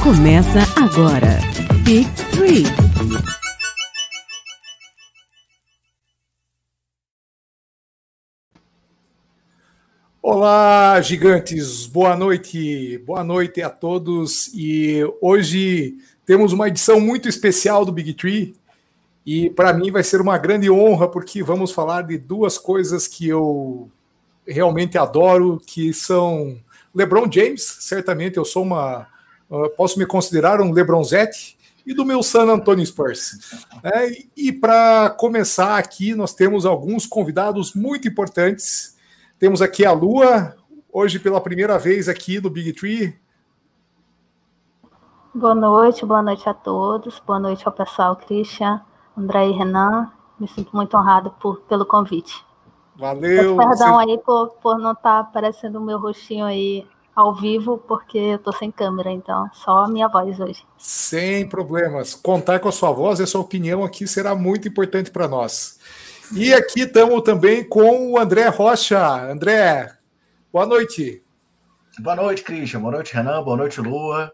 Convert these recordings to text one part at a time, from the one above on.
Começa agora. Big Three. Olá, gigantes. Boa noite. Boa noite a todos. E hoje temos uma edição muito especial do Big Tree. E para mim vai ser uma grande honra porque vamos falar de duas coisas que eu realmente adoro, que são LeBron James, certamente eu sou uma posso me considerar um LeBronzete e do meu San Antonio Spurs. É, e para começar aqui, nós temos alguns convidados muito importantes temos aqui a Lua, hoje pela primeira vez aqui no Big Tree. Boa noite, boa noite a todos, boa noite ao pessoal Christian, André e Renan. Me sinto muito honrado por, pelo convite. Valeu. Peço perdão você... aí por, por não estar tá aparecendo o meu rostinho aí ao vivo, porque eu tô sem câmera, então só a minha voz hoje. Sem problemas. Contar com a sua voz e a sua opinião aqui será muito importante para nós. E aqui estamos também com o André Rocha. André, boa noite. Boa noite, Christian. Boa noite, Renan. Boa noite, Lua.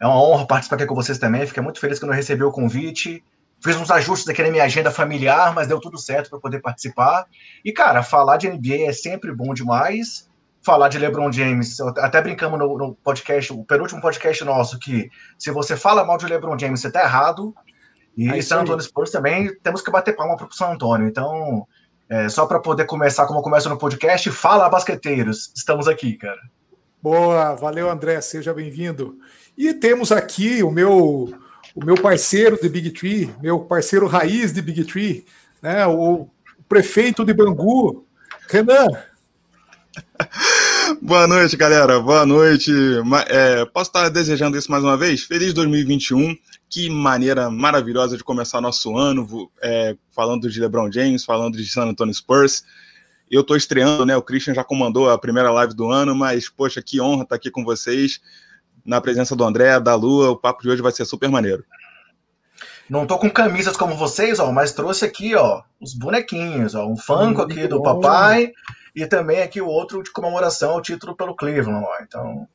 É uma honra participar aqui com vocês também. Fiquei muito feliz que eu não recebi o convite. Fiz uns ajustes aqui na minha agenda familiar, mas deu tudo certo para poder participar. E, cara, falar de NBA é sempre bom demais. Falar de LeBron James, até brincamos no, no podcast, o penúltimo podcast nosso, que se você fala mal de LeBron James, você tá errado. E é San Antonio Spurs também temos que bater palma para o San Antonio. Então, é, só para poder começar como começa no podcast, fala basqueteiros, estamos aqui, cara. Boa, valeu André, seja bem-vindo. E temos aqui o meu o meu parceiro de Big Tree, meu parceiro raiz de Big Tree, né, o prefeito de Bangu, Renan. Boa noite, galera. Boa noite. É, posso estar desejando isso mais uma vez? Feliz 2021. Que maneira maravilhosa de começar nosso ano, é, falando de LeBron James, falando de San Antonio Spurs. Eu estou estreando, né? O Christian já comandou a primeira live do ano, mas, poxa, que honra estar aqui com vocês, na presença do André, da Lua. O papo de hoje vai ser super maneiro. Não tô com camisas como vocês, ó, mas trouxe aqui, ó, os bonequinhos, ó, um Funko aqui do papai e também aqui o outro de comemoração ao título pelo Cleveland, ó. Então,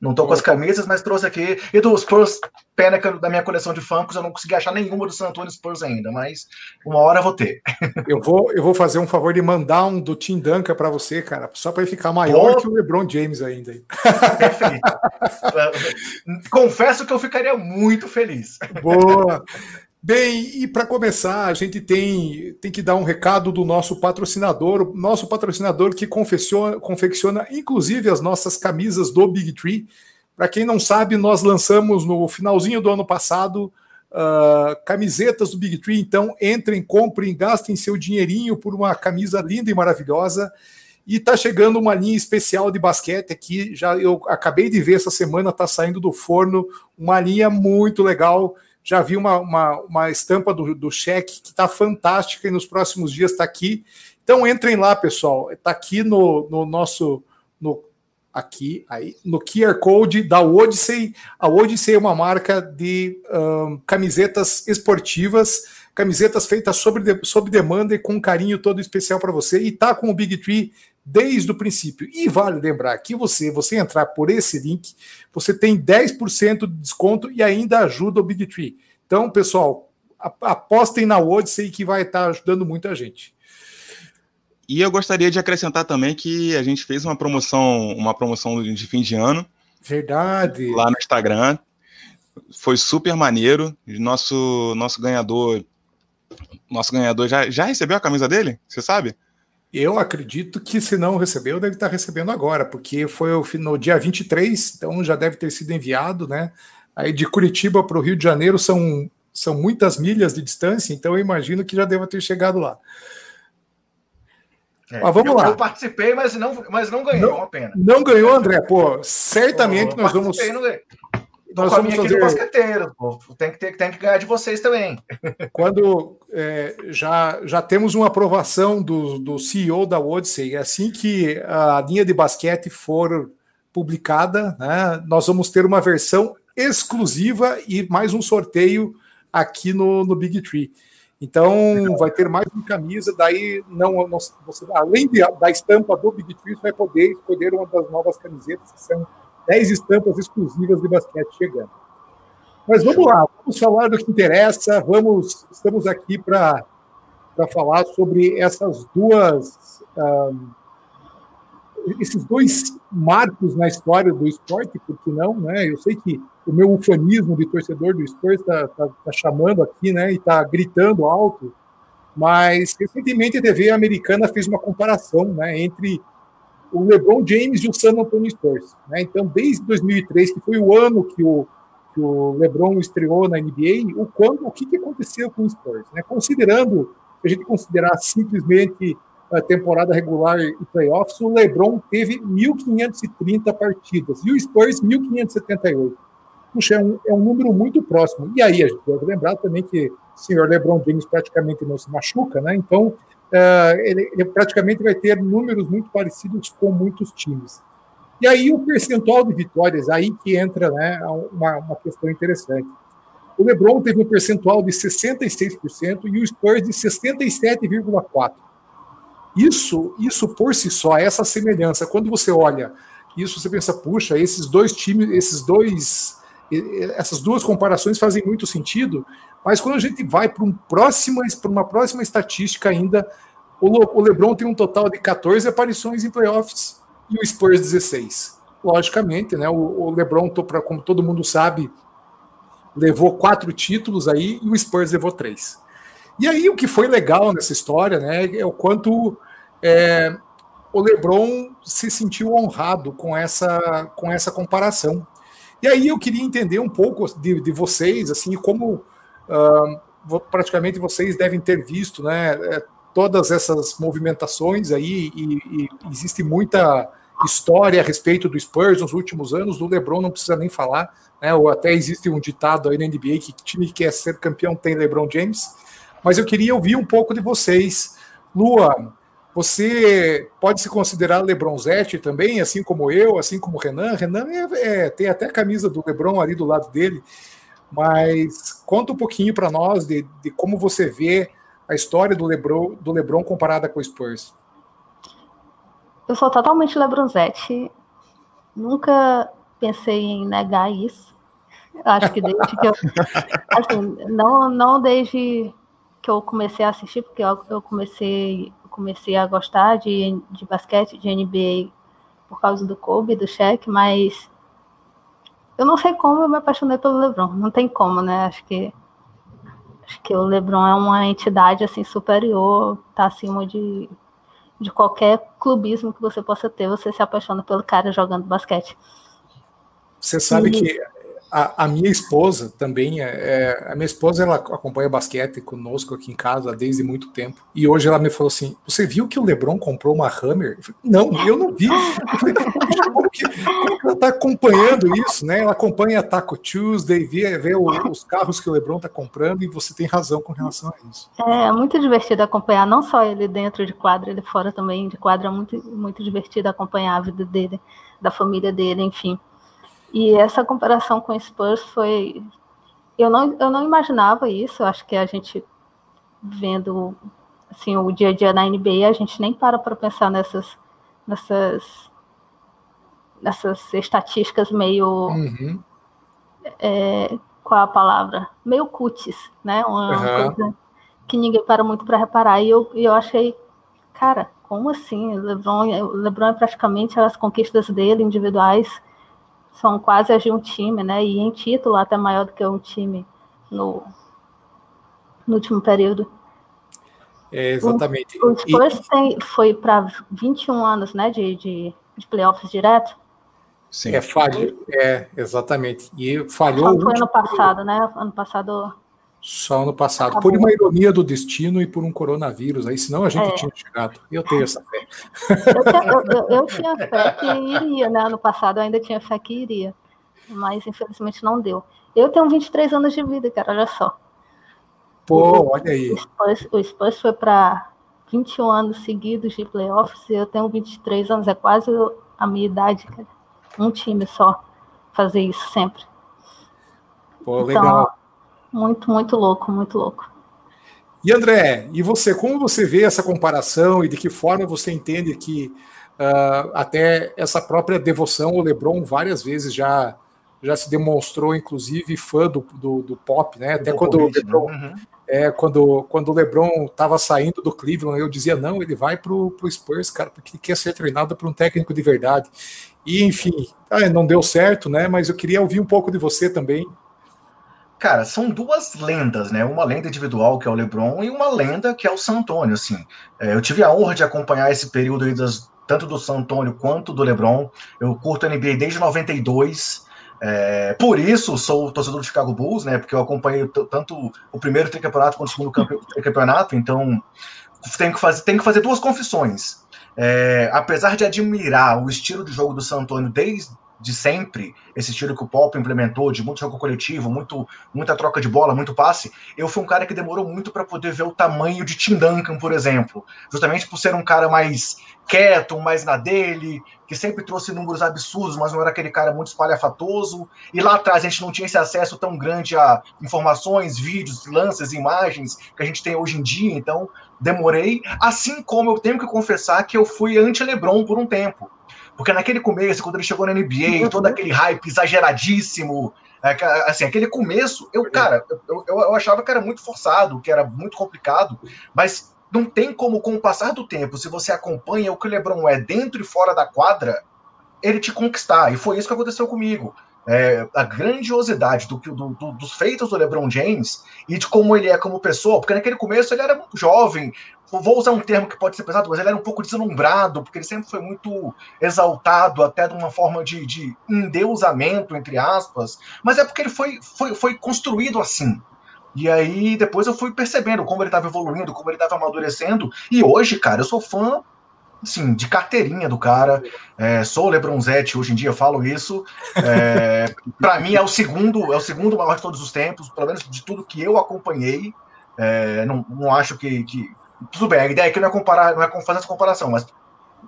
não tô com as camisas, mas trouxe aqui. E dos Spurs, pena que da minha coleção de Funkos eu não consegui achar nenhuma do San Antonio Spurs ainda, mas uma hora eu vou ter. Eu vou, eu vou fazer um favor de mandar um do Tim Duncan para você, cara, só para ele ficar maior Pô. que o LeBron James ainda. Perfeito. Confesso que eu ficaria muito feliz. Boa. Bem, e para começar, a gente tem, tem que dar um recado do nosso patrocinador, nosso patrocinador que confecciona, confecciona inclusive as nossas camisas do Big Tree. Para quem não sabe, nós lançamos no finalzinho do ano passado uh, camisetas do Big Tree. Então, entrem, comprem, gastem seu dinheirinho por uma camisa linda e maravilhosa. E está chegando uma linha especial de basquete aqui. Já eu acabei de ver essa semana, está saindo do forno uma linha muito legal já vi uma, uma, uma estampa do, do cheque que está fantástica e nos próximos dias está aqui. Então entrem lá, pessoal. Está aqui no, no nosso. No, aqui, aí, no QR Code da Odyssey. A Odyssey é uma marca de um, camisetas esportivas, camisetas feitas sob, sob demanda e com um carinho todo especial para você. E tá com o Big Tree desde o princípio. E vale lembrar que você, você entrar por esse link, você tem 10% de desconto e ainda ajuda o Big Tree. Então, pessoal, apostem na Odyssey que vai estar ajudando muita gente. E eu gostaria de acrescentar também que a gente fez uma promoção, uma promoção de fim de ano. Verdade. Lá no Instagram. Foi super maneiro. Nosso nosso ganhador nosso ganhador já, já recebeu a camisa dele? Você sabe? Eu acredito que se não recebeu, deve estar recebendo agora, porque foi no dia 23, então já deve ter sido enviado, né? Aí de Curitiba para o Rio de Janeiro são, são muitas milhas de distância, então eu imagino que já deva ter chegado lá. É, mas vamos eu, lá. Eu participei, mas não, mas não ganhou, não, uma pena. Não ganhou, André? Pô, certamente nós vamos. Nós vamos fazer basqueteiro, pô. Tem que, ter, tem que ganhar de vocês também. Quando é, já, já temos uma aprovação do, do CEO da Odyssey, assim que a linha de basquete for publicada, né, nós vamos ter uma versão exclusiva e mais um sorteio aqui no, no Big Tree. Então vai ter mais uma camisa, daí não, não você, além de, da estampa do Big Tree, você vai poder escolher uma das novas camisetas que são 10 estampas exclusivas de basquete chegando. Mas vamos lá, vamos falar do que interessa. Vamos, estamos aqui para falar sobre essas duas, um, esses dois marcos na história do esporte, por que não, né? Eu sei que o meu ufanismo de torcedor do esporte está tá, tá chamando aqui, né? E está gritando alto. Mas recentemente a TV americana fez uma comparação, né? Entre o LeBron James e o San Antonio Spurs. Né? Então, desde 2003, que foi o ano que o que o LeBron estreou na NBA, o, quando, o que, que aconteceu com o Spurs. Né? Considerando, se a gente considerar simplesmente a temporada regular e playoffs, o LeBron teve 1.530 partidas e o Spurs 1.578. Puxa, é um, é um número muito próximo. E aí, a gente deve lembrar também que o senhor LeBron James praticamente não se machuca, né? Então, uh, ele, ele praticamente vai ter números muito parecidos com muitos times. E aí o percentual de vitórias, aí que entra né, uma, uma questão interessante. O LeBron teve um percentual de 66% e o Spurs de 67,4%. Isso, isso por si só, essa semelhança, quando você olha isso, você pensa, puxa, esses dois times, esses dois, essas duas comparações fazem muito sentido, mas quando a gente vai para um próxima, uma próxima estatística ainda, o, LeBron tem um total de 14 aparições em playoffs e o Spurs 16. Logicamente, né? O, o LeBron, como todo mundo sabe, levou quatro títulos aí e o Spurs levou três. E aí o que foi legal nessa história, né, é o quanto é, o LeBron se sentiu honrado com essa com essa comparação. E aí eu queria entender um pouco de, de vocês, assim, como praticamente vocês devem ter visto, né, é, todas essas movimentações aí e, e existe muita história a respeito do Spurs nos últimos anos, do LeBron não precisa nem falar, né? Ou até existe um ditado aí na NBA que time que quer ser campeão tem LeBron James. Mas eu queria ouvir um pouco de vocês. Lua, você pode se considerar LeBronzete também, assim como eu, assim como Renan. Renan é, é, tem até a camisa do LeBron ali do lado dele. Mas conta um pouquinho para nós de, de, como você vê a história do LeBron, do LeBron comparada com o Spurs. Eu sou totalmente Lebronzete. Nunca pensei em negar isso. Acho que desde que eu. Assim, não, não desde que eu comecei a assistir, porque eu, comecei, comecei a gostar de, de basquete, de NBA, por causa do Kobe, do Shaq, mas eu não sei como eu me apaixonei pelo LeBron. Não tem como, né? Acho que acho que o LeBron é uma entidade assim superior, tá acima de de qualquer clubismo que você possa ter, você se apaixona pelo cara jogando basquete. Você sabe e... que a, a, minha esposa também, é, é, a minha esposa ela acompanha basquete conosco aqui em casa desde muito tempo. E hoje ela me falou assim: Você viu que o LeBron comprou uma Hammer? Eu falei, não, eu não vi. Eu falei, que, ela está acompanhando isso? Né? Ela acompanha a Taco Tuesday, vê, vê os carros que o LeBron está comprando, e você tem razão com relação a isso. É muito divertido acompanhar, não só ele dentro de quadra, ele fora também de quadra, é muito, muito divertido acompanhar a vida dele, da família dele, enfim. E essa comparação com o Spurs foi. Eu não, eu não imaginava isso, acho que a gente vendo assim, o dia a dia na NBA, a gente nem para para pensar nessas, nessas, nessas estatísticas meio. Uhum. É, qual a palavra? Meio cutis, né? Uma uhum. coisa que ninguém para muito para reparar. E eu, eu achei, cara, como assim? O LeBron, LeBron é praticamente as conquistas dele individuais são quase as de um time, né? E em título até maior do que um time no, no último período. É, exatamente. O, o Spurs e... tem, foi para 21 anos, né? De, de, de playoffs direto. Sim. É, falho, é, exatamente. E falhou. Só foi ano passado, né? Ano passado só ano passado. Acabou. Por uma ironia do destino e por um coronavírus, aí senão a gente é. tinha chegado. Eu tenho essa fé. Eu, eu, eu, tinha fé que iria, né? Ano passado eu ainda tinha fé que iria. Mas infelizmente não deu. Eu tenho 23 anos de vida, cara, olha só. Pô, olha aí. O Spurs, o Spurs foi para 21 anos seguidos de playoffs e eu tenho 23 anos, é quase a minha idade, cara. Um time só fazer isso sempre. Pô, então, legal. Muito, muito louco, muito louco. E André, e você, como você vê essa comparação e de que forma você entende que uh, até essa própria devoção ao LeBron várias vezes já já se demonstrou, inclusive, fã do, do, do pop, né? Até quando o LeBron, uhum. É, quando, quando o LeBron estava saindo do Cleveland, eu dizia, não, ele vai pro, pro Spurs, cara, porque ele quer ser treinado por um técnico de verdade. E, enfim, ah, não deu certo, né? Mas eu queria ouvir um pouco de você também. Cara, são duas lendas, né? Uma lenda individual, que é o LeBron, e uma lenda, que é o San Antonio, assim. É, eu tive a honra de acompanhar esse período aí das, tanto do San Antonio quanto do LeBron. Eu curto a NBA desde 92, é, por isso sou torcedor do Chicago Bulls, né? Porque eu acompanhei tanto o primeiro tricampeonato quanto o segundo tricampeonato, então tenho que fazer, tenho que fazer duas confissões. É, apesar de admirar o estilo de jogo do San Antonio desde de sempre, esse estilo que o Pop implementou, de muito jogo coletivo, muito, muita troca de bola, muito passe, eu fui um cara que demorou muito para poder ver o tamanho de Tim Duncan, por exemplo. Justamente por ser um cara mais quieto, mais na dele, que sempre trouxe números absurdos, mas não era aquele cara muito espalhafatoso. E lá atrás a gente não tinha esse acesso tão grande a informações, vídeos, lances, imagens que a gente tem hoje em dia, então demorei. Assim como eu tenho que confessar que eu fui anti-Lebron por um tempo. Porque naquele começo, quando ele chegou na NBA, uhum. todo aquele hype exageradíssimo, é, assim, aquele começo, eu, cara, eu, eu, eu, achava que era muito forçado, que era muito complicado, mas não tem como, com o passar do tempo, se você acompanha o que o LeBron é dentro e fora da quadra, ele te conquistar. E foi isso que aconteceu comigo. É, a grandiosidade do, do, do, dos feitos do LeBron James e de como ele é como pessoa, porque naquele começo ele era muito jovem, vou usar um termo que pode ser pesado, mas ele era um pouco deslumbrado, porque ele sempre foi muito exaltado, até de uma forma de, de endeusamento, entre aspas, mas é porque ele foi, foi, foi construído assim. E aí depois eu fui percebendo como ele estava evoluindo, como ele estava amadurecendo, e hoje, cara, eu sou fã assim, de carteirinha do cara. É, sou o Lebronzetti hoje em dia, falo isso. É, para mim é o segundo, é o segundo maior de todos os tempos, pelo menos de tudo que eu acompanhei. É, não, não acho que, que tudo bem, a ideia aqui não é comparar, não é fazer essa comparação, mas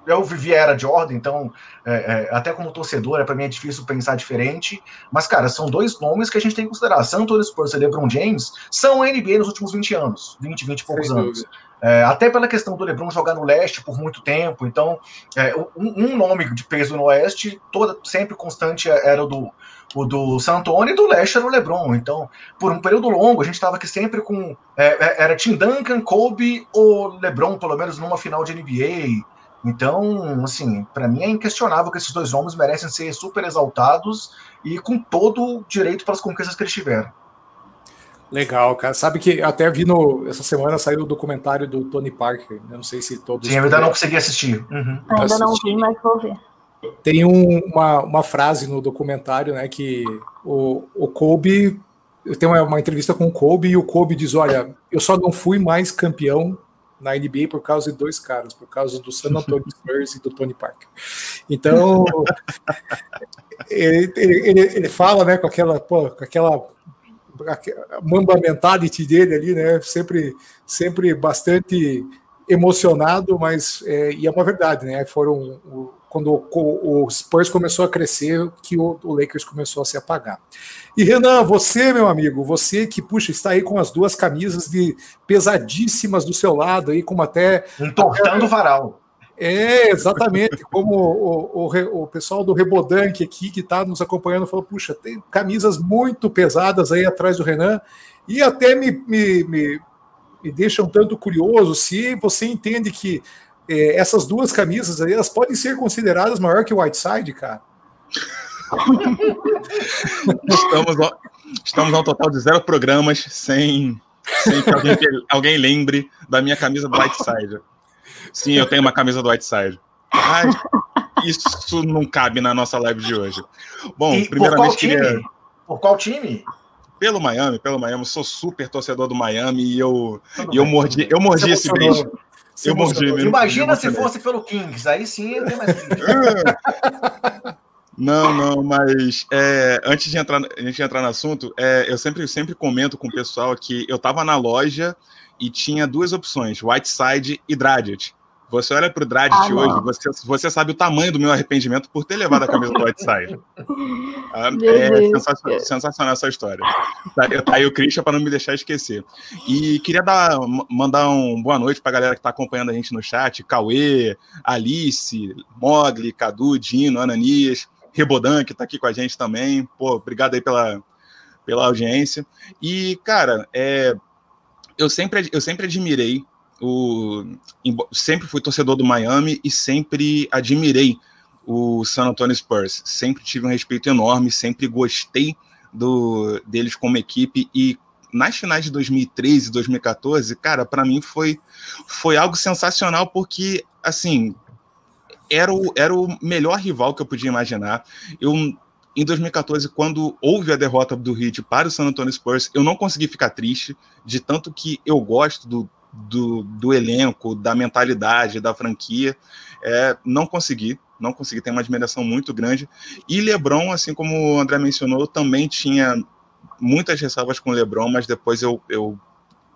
eu vivi a era de ordem, então, é, é, até como torcedor, é, para mim é difícil pensar diferente. Mas, cara, são dois nomes que a gente tem que considerar. San Antonio Spurs e LeBron James são a NBA nos últimos 20 anos, 20, 20 e poucos Sem anos. É, até pela questão do LeBron jogar no leste por muito tempo. Então, é, um, um, nome de peso no oeste, toda, sempre constante, era o do, o do San Antonio e do leste era o LeBron. Então, por um período longo, a gente estava aqui sempre com. É, é, era Tim Duncan, Kobe ou LeBron, pelo menos numa final de NBA. Então, assim, para mim é inquestionável que esses dois nomes merecem ser super exaltados e com todo o direito para as conquistas que eles tiveram. Legal, cara. Sabe que até vi no. Essa semana saiu o documentário do Tony Parker. Eu não sei se todos. Sim, eu ainda não consegui assistir. Uhum. Ainda não vi, mas vou ver. Tem um, uma, uma frase no documentário, né, que o, o Kobe. Eu tenho uma, uma entrevista com o Kobe e o Kobe diz: Olha, eu só não fui mais campeão na NBA por causa de dois caras, por causa do San Antonio Spurs e do Tony Parker. Então, ele, ele, ele, fala, né, com aquela, pô, com aquela mamba mentality dele ali, né, sempre, sempre bastante emocionado, mas é, e é uma verdade, né, foram quando o, o Spurs começou a crescer, que o, o, Lakers começou a se apagar. E Renan, você, meu amigo, você que puxa, está aí com as duas camisas de pesadíssimas do seu lado, aí como até entortando o varal. É, exatamente. Como o, o, o, pessoal do Rebodank aqui que está nos acompanhando falou: puxa, tem camisas muito pesadas aí atrás do Renan, e até me, me, me, me deixa um tanto curioso se você entende que é, essas duas camisas aí, elas podem ser consideradas maior que o Whiteside, cara. estamos, ao, estamos ao total de zero programas sem, sem que alguém, alguém lembre da minha camisa do Whiteside. Sim, eu tenho uma camisa do Whiteside. Mas isso não cabe na nossa live de hoje. Bom, e primeiramente por queria. Por qual time? Pelo Miami, pelo Miami, eu sou super torcedor do Miami e eu, e eu mordi, eu mordi esse beijo. Eu mordi. Imagina se fosse pelo Kings, aí sim eu tenho mais Não, não, mas é, antes de entrar, a gente entrar no assunto, é, eu sempre, sempre comento com o pessoal que eu estava na loja e tinha duas opções, Whiteside e Dragic. Você olha para o Dredd ah, de hoje, você, você sabe o tamanho do meu arrependimento por ter levado a camisa do Whiteside. Ah, é sensacional, sensacional, essa história. Tá, tá aí o Christian para não me deixar esquecer. E queria dar, mandar um boa noite para a galera que está acompanhando a gente no chat: Cauê, Alice, Mogli, Cadu, Dino, Ananias. Rebodan, que está aqui com a gente também. Pô, obrigado aí pela, pela audiência. E, cara, é, eu, sempre, eu sempre admirei o. Sempre fui torcedor do Miami e sempre admirei o San Antonio Spurs. Sempre tive um respeito enorme, sempre gostei do, deles como equipe e nas finais de 2013 e 2014, cara, para mim foi, foi algo sensacional porque, assim, era o, era o melhor rival que eu podia imaginar. Eu, em 2014, quando houve a derrota do Heat para o San Antonio Spurs, eu não consegui ficar triste, de tanto que eu gosto do, do, do elenco, da mentalidade, da franquia. É, não consegui, não consegui, tem uma admiração muito grande. E LeBron, assim como o André mencionou, também tinha muitas ressalvas com o LeBron, mas depois eu, eu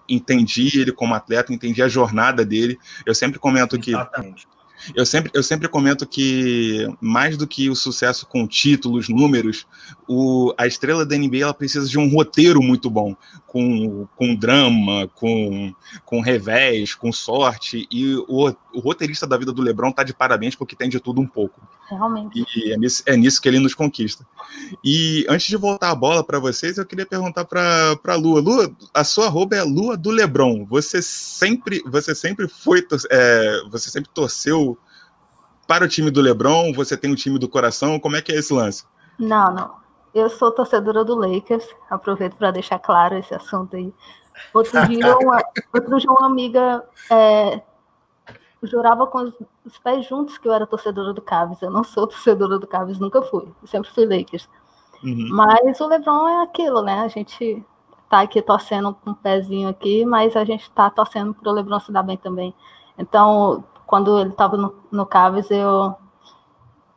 entendi ele como atleta, entendi a jornada dele. Eu sempre comento Exatamente. que eu sempre, eu sempre comento que, mais do que o sucesso com títulos, números, o, a estrela da NBA ela precisa de um roteiro muito bom, com, com drama, com, com revés, com sorte. E o, o roteirista da vida do Lebron tá de parabéns porque tem de tudo um pouco. Realmente. E é nisso, é nisso que ele nos conquista. E antes de voltar a bola para vocês, eu queria perguntar para a Lua. Lua, a sua arroba é Lua do Lebron. Você sempre, você sempre foi, é, você sempre torceu para o time do LeBron? Você tem o time do coração? Como é que é esse lance? Não, não. Eu sou torcedora do Lakers. Aproveito para deixar claro esse assunto aí. Outro dia, uma, outro dia uma amiga é, jurava com os, os, pés juntos que eu era torcedora do Cavs. Eu não sou torcedora do Cavs, nunca fui. Eu sempre fui Lakers. Uhum. Mas o LeBron é aquilo, né? A gente tá aqui torcendo com um pezinho aqui, mas a gente tá torcendo para o LeBron se dar bem também. Então, quando ele estava no, no Cavs, eu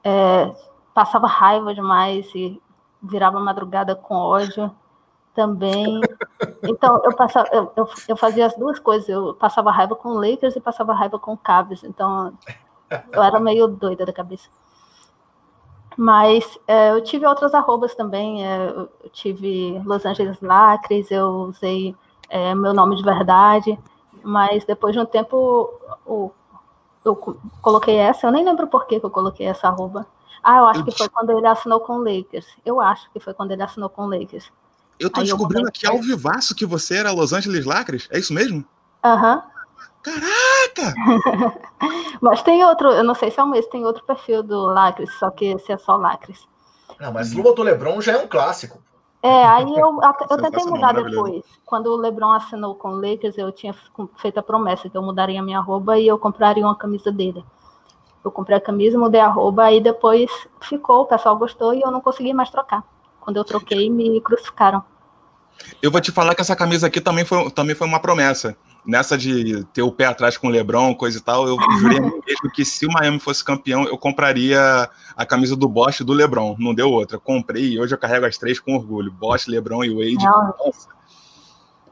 é, passava raiva demais e virava madrugada com ódio também. Então, eu, passava, eu, eu, eu, fazia as duas coisas. Eu passava raiva com o Lakers e passava raiva com o Cavs. Então, eu era meio doida da cabeça. Mas é, eu tive outras arrobas também. É, eu tive Los Angeles Lacres, eu usei é, meu nome de verdade. Mas depois de um tempo, o eu coloquei essa, eu nem lembro por que, que eu coloquei essa arroba. Ah, eu acho que foi quando ele assinou com o Lakers. Eu acho que foi quando ele assinou com o Lakers. Eu tô Aí descobrindo eu aqui ao vivaço que você era Los Angeles Lacres. É isso mesmo? Aham. Uhum. Caraca! mas tem outro, eu não sei se é o mesmo, tem outro perfil do Lacres, só que esse é só Lacres. Não, mas Luva do Lebron já é um clássico. É, aí eu, eu tentei mudar depois. Quando o LeBron assinou com o Lakers, eu tinha feito a promessa que eu mudaria a minha arroba e eu compraria uma camisa dele. Eu comprei a camisa, mudei a arroba, aí depois ficou, o pessoal gostou e eu não consegui mais trocar. Quando eu troquei, me crucificaram. Eu vou te falar que essa camisa aqui também foi, também foi uma promessa nessa de ter o pé atrás com o LeBron, coisa e tal, eu jurei mesmo que se o Miami fosse campeão, eu compraria a camisa do Bosch do LeBron. Não deu outra. Comprei e hoje eu carrego as três com orgulho. Bosch, LeBron e Wade. Nossa.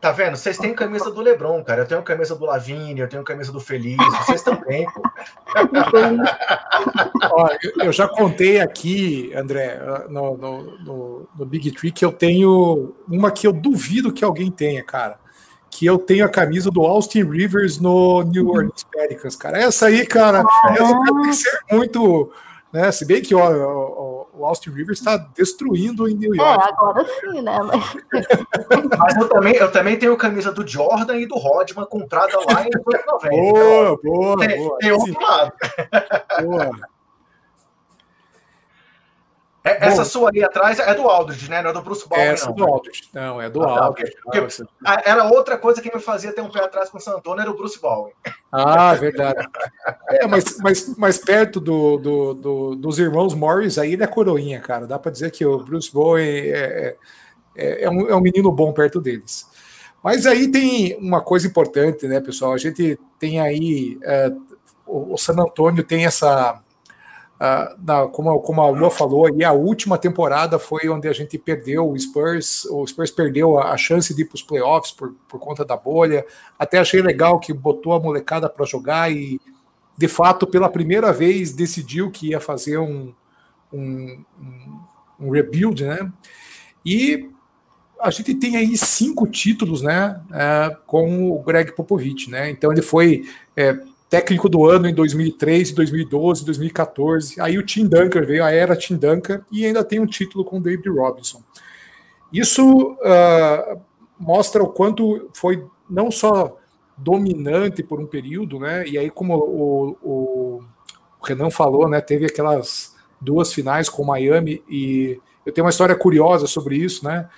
Tá vendo? Vocês têm camisa do Lebron, cara. Eu tenho camisa do Lavigne, eu tenho camisa do Feliz. Vocês também, pô. Ó, eu já contei aqui, André, no, no, no, no Big Tree, que eu tenho uma que eu duvido que alguém tenha, cara que eu tenho a camisa do Austin Rivers no New Orleans Pelicans, cara. Essa aí, cara, essa tem que ser muito. Né? Se bem que ó, o, o Austin Rivers está destruindo em New York. É, agora sim, né? Mas, Mas eu, também, eu também tenho camisa do Jordan e do Rodman comprada lá em 1990. Boa, então, boa, tem, boa. Tem outro lado. Boa. É, essa Bom, sua aí atrás é do Aldridge, né? Não é do Bruce Baldwin, essa não. do Aldridge. Não, é do ah, Aldridge. Tá, era outra coisa que me fazia ter um pé atrás com o San Antonio, era o Bruce Baldwin. Ah, verdade. É, mas, mas, mas perto do, do, do, dos irmãos Morris, aí ele é coroinha, cara. Dá para dizer que o Bruce é, é, é, é, um, é um menino bom perto deles. Mas aí tem uma coisa importante, né, pessoal? A gente tem aí... É, o San Antônio tem essa Uh, na, como, como, a Lua falou, e a última temporada foi onde a gente perdeu o Spurs, o Spurs perdeu a, a chance de ir para os playoffs por, por conta da bolha. Até achei legal que botou a molecada para jogar e, de fato, pela primeira vez decidiu que ia fazer um, um, um, rebuild, né? E a gente tem aí cinco títulos, né? É, com o Greg Popovich, né? Então ele foi é, técnico do ano em 2003, 2012, 2014. Aí o Tim Duncan veio, a era Tim Duncan, e ainda tem um título com o David Robinson. Isso uh, mostra o quanto foi não só dominante por um período, né? E aí, como o, o, o Renan falou, né? Teve aquelas duas finais com Miami e eu tenho uma história curiosa sobre isso, né?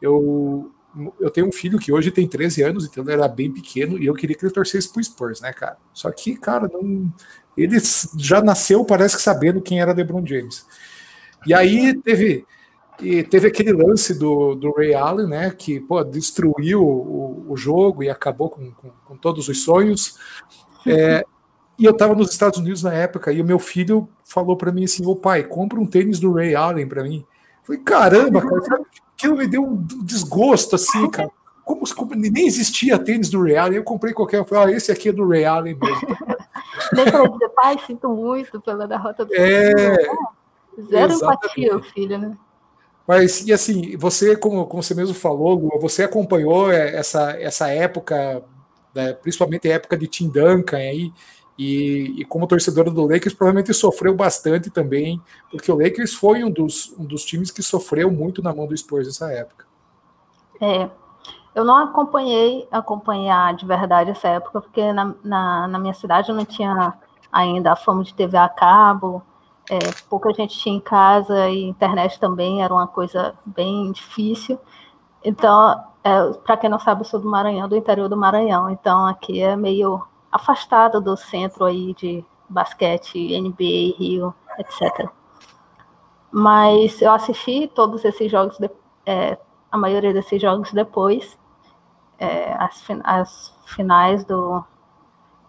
Eu, eu tenho um filho que hoje tem 13 anos, então ele era bem pequeno e eu queria que ele torcesse pro Spurs, né, cara? Só que, cara, não, ele já nasceu, parece que sabendo quem era LeBron James. E aí teve e teve aquele lance do, do Ray Allen, né, que pô, destruiu o, o jogo e acabou com, com, com todos os sonhos. É, e eu estava nos Estados Unidos na época e o meu filho falou para mim assim: Ô pai, compra um tênis do Ray Allen para mim. Eu falei, caramba, cara, aquilo me deu um desgosto assim, cara. Como, como nem existia tênis do Allen, eu comprei qualquer. Eu falei, ah, esse aqui é do Allen mesmo. Dizer, pai, sinto muito pela derrota do é, Zero empatia, o filho, né? Mas, e assim, você, como, como você mesmo falou, você acompanhou essa, essa época, né, principalmente a época de Tim Duncan aí, e, e, como torcedora do Lakers, provavelmente sofreu bastante também, porque o Lakers foi um dos, um dos times que sofreu muito na mão do Spurs nessa época. É, eu não acompanhei acompanhar de verdade essa época, porque na, na, na minha cidade não tinha ainda a fama de TV a cabo, é, pouca gente tinha em casa e internet também era uma coisa bem difícil. Então, é, para quem não sabe, eu sou do Maranhão, do interior do Maranhão, então aqui é meio afastado do centro aí de basquete, NBA, Rio, etc. Mas eu assisti todos esses jogos, de, é, a maioria desses jogos depois, é, as, as finais do,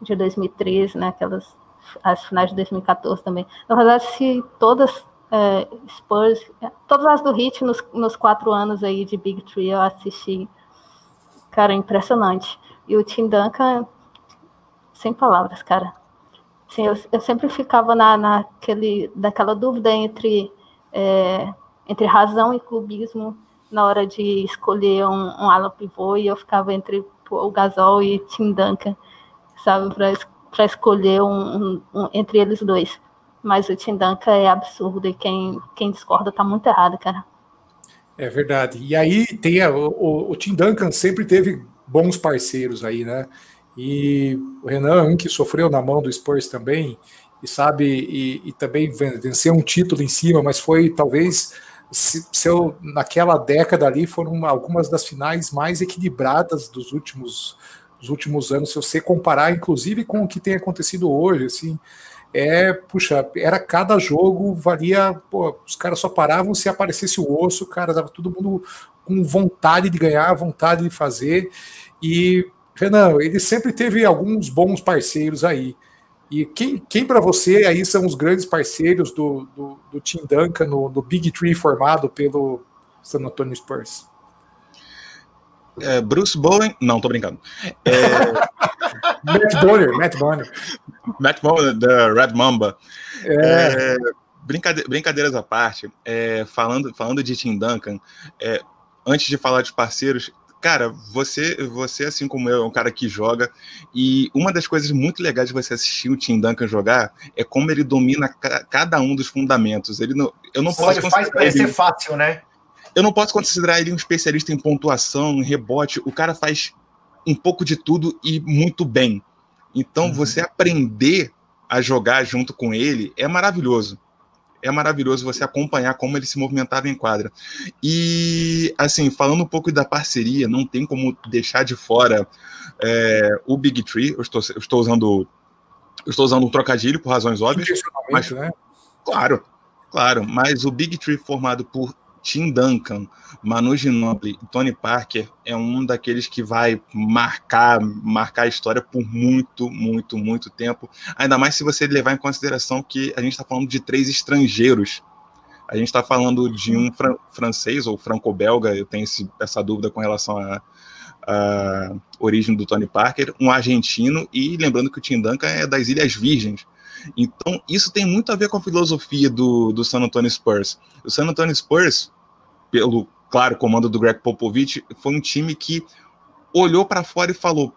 de 2013, né, aquelas as finais de 2014 também. Na verdade, se todas é, Spurs, todas as do Hit nos, nos quatro anos aí de Big Tree eu assisti, cara, impressionante. E o Tim Duncan, sem palavras, cara. Assim, eu, eu sempre ficava na, naquele, naquela dúvida entre, é, entre razão e clubismo na hora de escolher um, um ala pivô e eu ficava entre o Gasol e Tim Duncan, sabe, para escolher um, um, um, entre eles dois. Mas o Tim Duncan é absurdo e quem, quem discorda tá muito errado, cara. É verdade. E aí tem a, o, o Tim Duncan sempre teve bons parceiros aí, né? E o Renan, um que sofreu na mão do Spurs também, e sabe, e, e também venceu um título em cima, mas foi talvez se, se eu, naquela década ali foram algumas das finais mais equilibradas dos últimos dos últimos anos, se você comparar, inclusive, com o que tem acontecido hoje, assim, é, puxa, era cada jogo, valia, pô, os caras só paravam se aparecesse o osso, cara, tava todo mundo com vontade de ganhar, vontade de fazer, e, Renan, ele sempre teve alguns bons parceiros aí, e quem, quem para você aí são os grandes parceiros do, do, do Tim Duncan no, no Big Tree formado pelo San Antonio Spurs? É, Bruce Bowen. Não, tô brincando. É... Matt Bonner, Matt Bonner. Matt Bonner, da Red Mamba. É. É, brincade... brincadeiras à parte, é, falando, falando de Tim Duncan, é, antes de falar de parceiros, cara, você, você, assim como eu, é um cara que joga, e uma das coisas muito legais de você assistir o Tim Duncan jogar é como ele domina ca cada um dos fundamentos. Ele não, eu não posso faz parecer ele... fácil, né? eu não posso considerar ele um especialista em pontuação, em rebote. O cara faz um pouco de tudo e muito bem. Então, uhum. você aprender a jogar junto com ele é maravilhoso. É maravilhoso você acompanhar como ele se movimentava em quadra. E, assim, falando um pouco da parceria, não tem como deixar de fora é, o Big Tree. Eu estou, eu estou usando eu estou usando um trocadilho por razões óbvias. Mas, né? Claro, claro. Mas o Big Tree formado por Tim Duncan, Manu Ginobili e Tony Parker é um daqueles que vai marcar, marcar a história por muito, muito, muito tempo. Ainda mais se você levar em consideração que a gente está falando de três estrangeiros. A gente está falando de um fran francês ou franco-belga, eu tenho esse, essa dúvida com relação à origem do Tony Parker, um argentino, e lembrando que o Tim Duncan é das Ilhas Virgens. Então, isso tem muito a ver com a filosofia do, do San Antonio Spurs. O San Antonio Spurs, pelo, claro, comando do Greg Popovich, foi um time que olhou para fora e falou: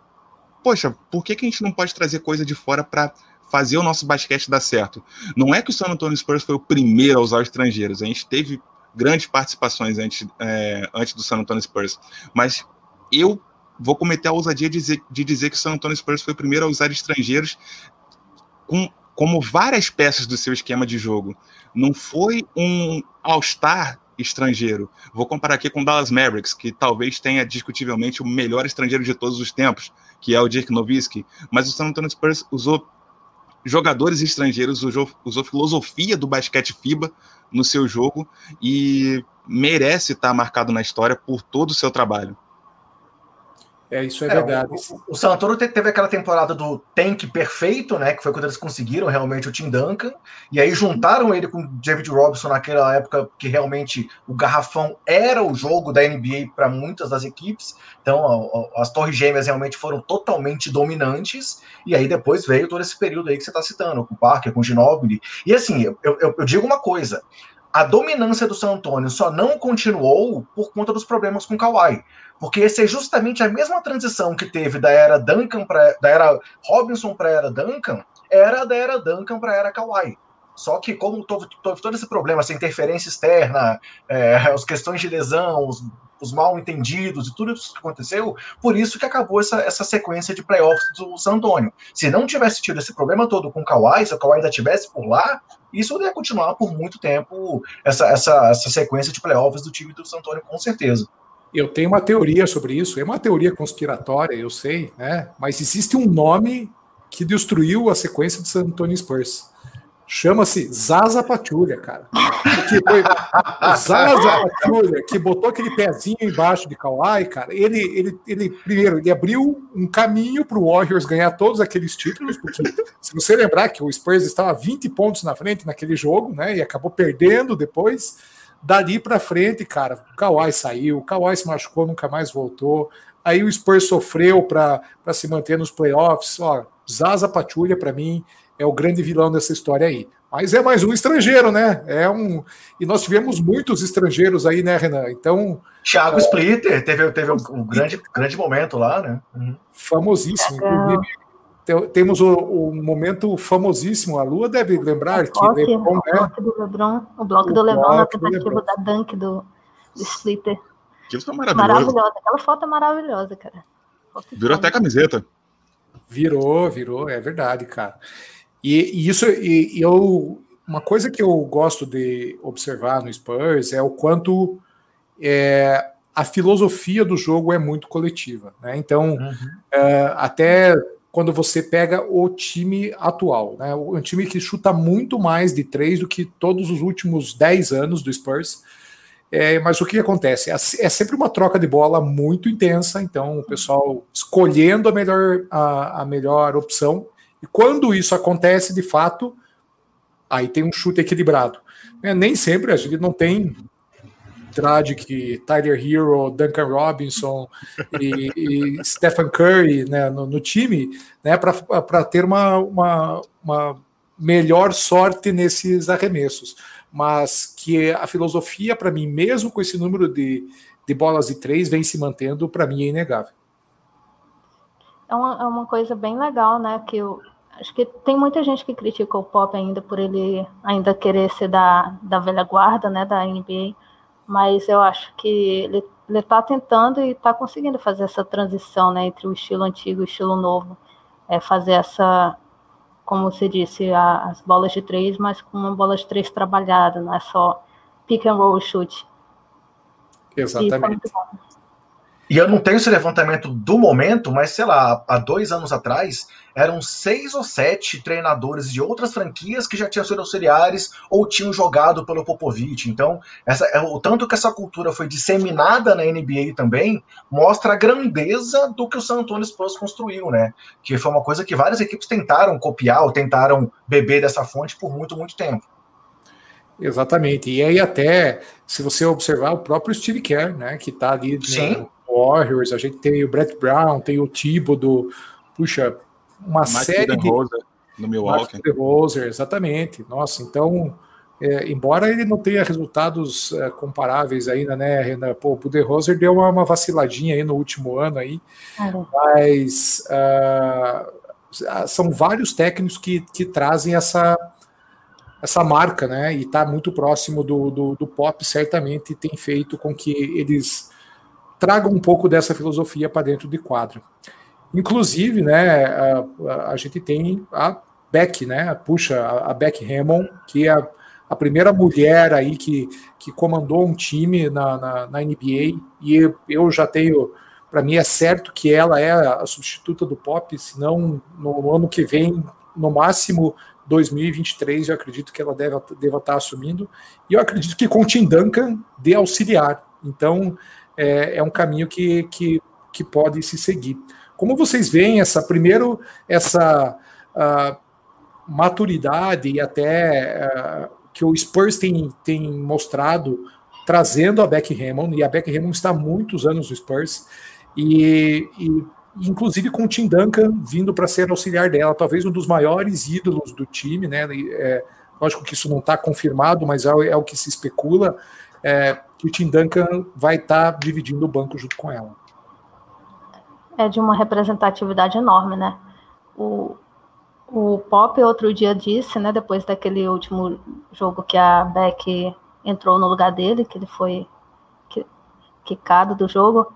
poxa, por que, que a gente não pode trazer coisa de fora para fazer o nosso basquete dar certo? Não é que o San Antonio Spurs foi o primeiro a usar estrangeiros, a gente teve grandes participações antes, é, antes do San Antonio Spurs, mas eu vou cometer a ousadia de dizer, de dizer que o San Antonio Spurs foi o primeiro a usar estrangeiros com, como várias peças do seu esquema de jogo. Não foi um All-Star estrangeiro. Vou comparar aqui com o Dallas Mavericks, que talvez tenha discutivelmente o melhor estrangeiro de todos os tempos, que é o Dirk Nowitzki, mas o San Antonio Spurs usou jogadores estrangeiros, usou, usou filosofia do basquete FIBA no seu jogo e merece estar marcado na história por todo o seu trabalho. É, isso é, é verdade. O, o, San Antonio teve aquela temporada do tank perfeito, né? Que foi quando eles conseguiram realmente o Tim Duncan. E aí juntaram ele com o David Robinson naquela época que realmente o garrafão era o jogo da NBA para muitas das equipes. Então as Torres Gêmeas realmente foram totalmente dominantes. E aí depois veio todo esse período aí que você está citando, com o Parker, com o Ginobili. E assim, eu, eu, eu digo uma coisa: a dominância do San Antonio só não continuou por conta dos problemas com o Kawhi. Porque essa é justamente a mesma transição que teve da era Duncan para da era Robinson para a era Duncan, era da era Duncan para a era Kawhi. Só que como teve, todo esse problema, essa interferência externa, é, as questões de lesão, os, os, mal entendidos e tudo isso que aconteceu, por isso que acabou essa, essa sequência de playoffs do San Antonio. Se não tivesse tido esse problema todo com o Kawhi, se o Kawhi ainda estivesse por lá, isso ia continuar por muito tempo, essa, essa, essa sequência de playoffs do time do San Antonio, com certeza. Eu tenho uma teoria sobre isso, é uma teoria conspiratória, eu sei, né? Mas existe um nome que destruiu a sequência de San Antonio Spurs. Chama-se Zaza Patulha, cara. Porque foi o Zaza Patulha que botou aquele pezinho embaixo de Kawhi, cara. Ele, ele, ele primeiro, ele abriu um caminho para o Warriors ganhar todos aqueles títulos, porque se você lembrar que o Spurs estava 20 pontos na frente naquele jogo, né? E acabou perdendo depois. Dali para frente, cara, o Kawhi saiu, o Kawhi se machucou, nunca mais voltou. Aí o Spurs sofreu para se manter nos playoffs. Ó, Zaza Patrulha, para mim, é o grande vilão dessa história aí. Mas é mais um estrangeiro, né? É um e nós tivemos muitos estrangeiros aí, né, Renan? Então. Thiago é... Splitter teve, teve um, um, grande, grande momento lá, né? Uhum. Famosíssimo. Inclusive, temos o, o, momento famosíssimo, a Lua deve lembrar que o, Lebron, o né? bloco do Lebron, o bloco do Lebron na tentativa da dunk do, do Splitter. Aquilo foi maravilhoso. Maravilhosa, aquela foto é maravilhosa, cara. Virou até camiseta. Virou, virou, é verdade, cara. E, e isso, e, e, eu, uma coisa que eu gosto de observar no Spurs é o quanto é, a filosofia do jogo é muito coletiva, né? Então, uhum. é, até quando você pega o time atual, né? Um time que chuta muito mais de três do que todos os últimos 10 anos do Spurs. É, mas o que acontece? É, é, sempre uma troca de bola muito intensa, então o pessoal escolhendo a melhor, a, a melhor opção. E quando isso acontece, de fato, aí tem um chute equilibrado. É, nem sempre a gente não tem Dragic, Tyler Hero, Duncan Robinson e, e Stephen Curry né, no, no, time, né, para ter uma, uma, uma melhor sorte nesses arremessos. Mas que a filosofia, para mim, mesmo com esse número de, de bolas de três, vem se mantendo, para mim é inegável. É uma, é uma coisa bem legal, né? Que eu acho que tem muita gente que critica o Pop ainda por ele ainda querer ser da, da velha guarda, né? Da NBA mas eu acho que ele está tentando e está conseguindo fazer essa transição né, entre o estilo antigo e o estilo novo. É fazer essa, como você disse, a, as bolas de três, mas com uma bola de três trabalhada, não é só pick and roll chute. Exatamente. E eu não tenho esse levantamento do momento, mas sei lá, há dois anos atrás, eram seis ou sete treinadores de outras franquias que já tinham sido auxiliares ou tinham jogado pelo Popovich. Então, essa, é, o tanto que essa cultura foi disseminada na NBA também mostra a grandeza do que o San Antonio Spurs construiu, né? Que foi uma coisa que várias equipes tentaram copiar ou tentaram beber dessa fonte por muito, muito tempo. Exatamente. E aí até, se você observar, o próprio Steve Kerr, né, que está ali Sim. no Warriors, a gente tem o Brett Brown, tem o Tibo do. Puxa, uma Mike série de. Rosa, no Milwaukee. Roser, exatamente. Nossa, então é, embora ele não tenha resultados é, comparáveis ainda, né, Renan? Pô, o Budenholzer deu uma, uma, vaciladinha aí no último ano aí, mas uh, são vários técnicos que, que trazem essa, essa marca, né? E está muito próximo do, do, do, pop, certamente tem feito com que eles tragam um pouco dessa filosofia para dentro de quadro. Inclusive, né, a, a, gente tem a Beck, né? Puxa, a, Beck Hammond, que é a, a primeira mulher aí que, que comandou um time na, na, na NBA, e eu já tenho, para mim é certo que ela é a substituta do Pop, senão no ano que vem, no máximo 2023, eu acredito que ela deve, deva estar assumindo, e eu acredito que com Tim Duncan de auxiliar. Então, é, é um caminho que, que, que pode se seguir. Como vocês veem essa, primeiro, essa uh, maturidade e até uh, que o Spurs tem, tem mostrado trazendo a Beck Hammond, e a Beck Hammond está há muitos anos no Spurs, e, e inclusive com o Tim Duncan vindo para ser auxiliar dela, talvez um dos maiores ídolos do time, né? É, lógico que isso não está confirmado, mas é, é, o que se especula, é, que o Tim Duncan vai estar tá dividindo o banco junto com ela é de uma representatividade enorme, né? O, o Pop outro dia disse, né, depois daquele último jogo que a Beck entrou no lugar dele, que ele foi quicado do jogo,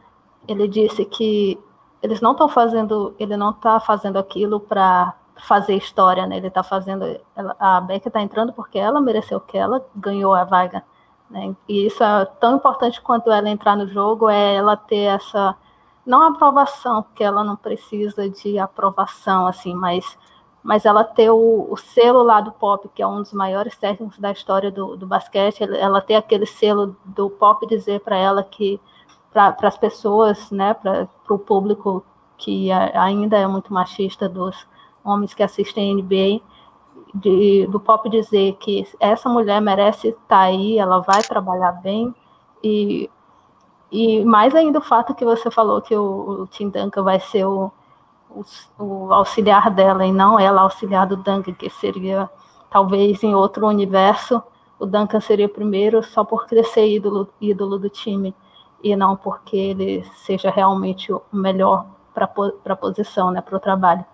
ele disse que eles não estão fazendo, ele não está fazendo aquilo para fazer história, né? Ele está fazendo, a Beck está entrando porque ela mereceu que ela ganhou a vaga, né? E isso é tão importante quanto ela entrar no jogo, é ela ter essa não aprovação, porque ela não precisa de aprovação, assim, mas, mas ela ter o, o selo lá do pop, que é um dos maiores técnicos da história do, do basquete, ela ter aquele selo do pop dizer para ela que, para as pessoas, né, para o público que ainda é muito machista dos homens que assistem NBA, de, do pop dizer que essa mulher merece estar tá aí, ela vai trabalhar bem, e e mais ainda o fato que você falou que o, o Tim Duncan vai ser o, o, o, auxiliar dela e não ela auxiliar do Duncan, que seria talvez em outro universo o Duncan seria o primeiro só por ser ídolo, ídolo do time e não porque ele seja realmente o melhor para a posição, né, para o trabalho.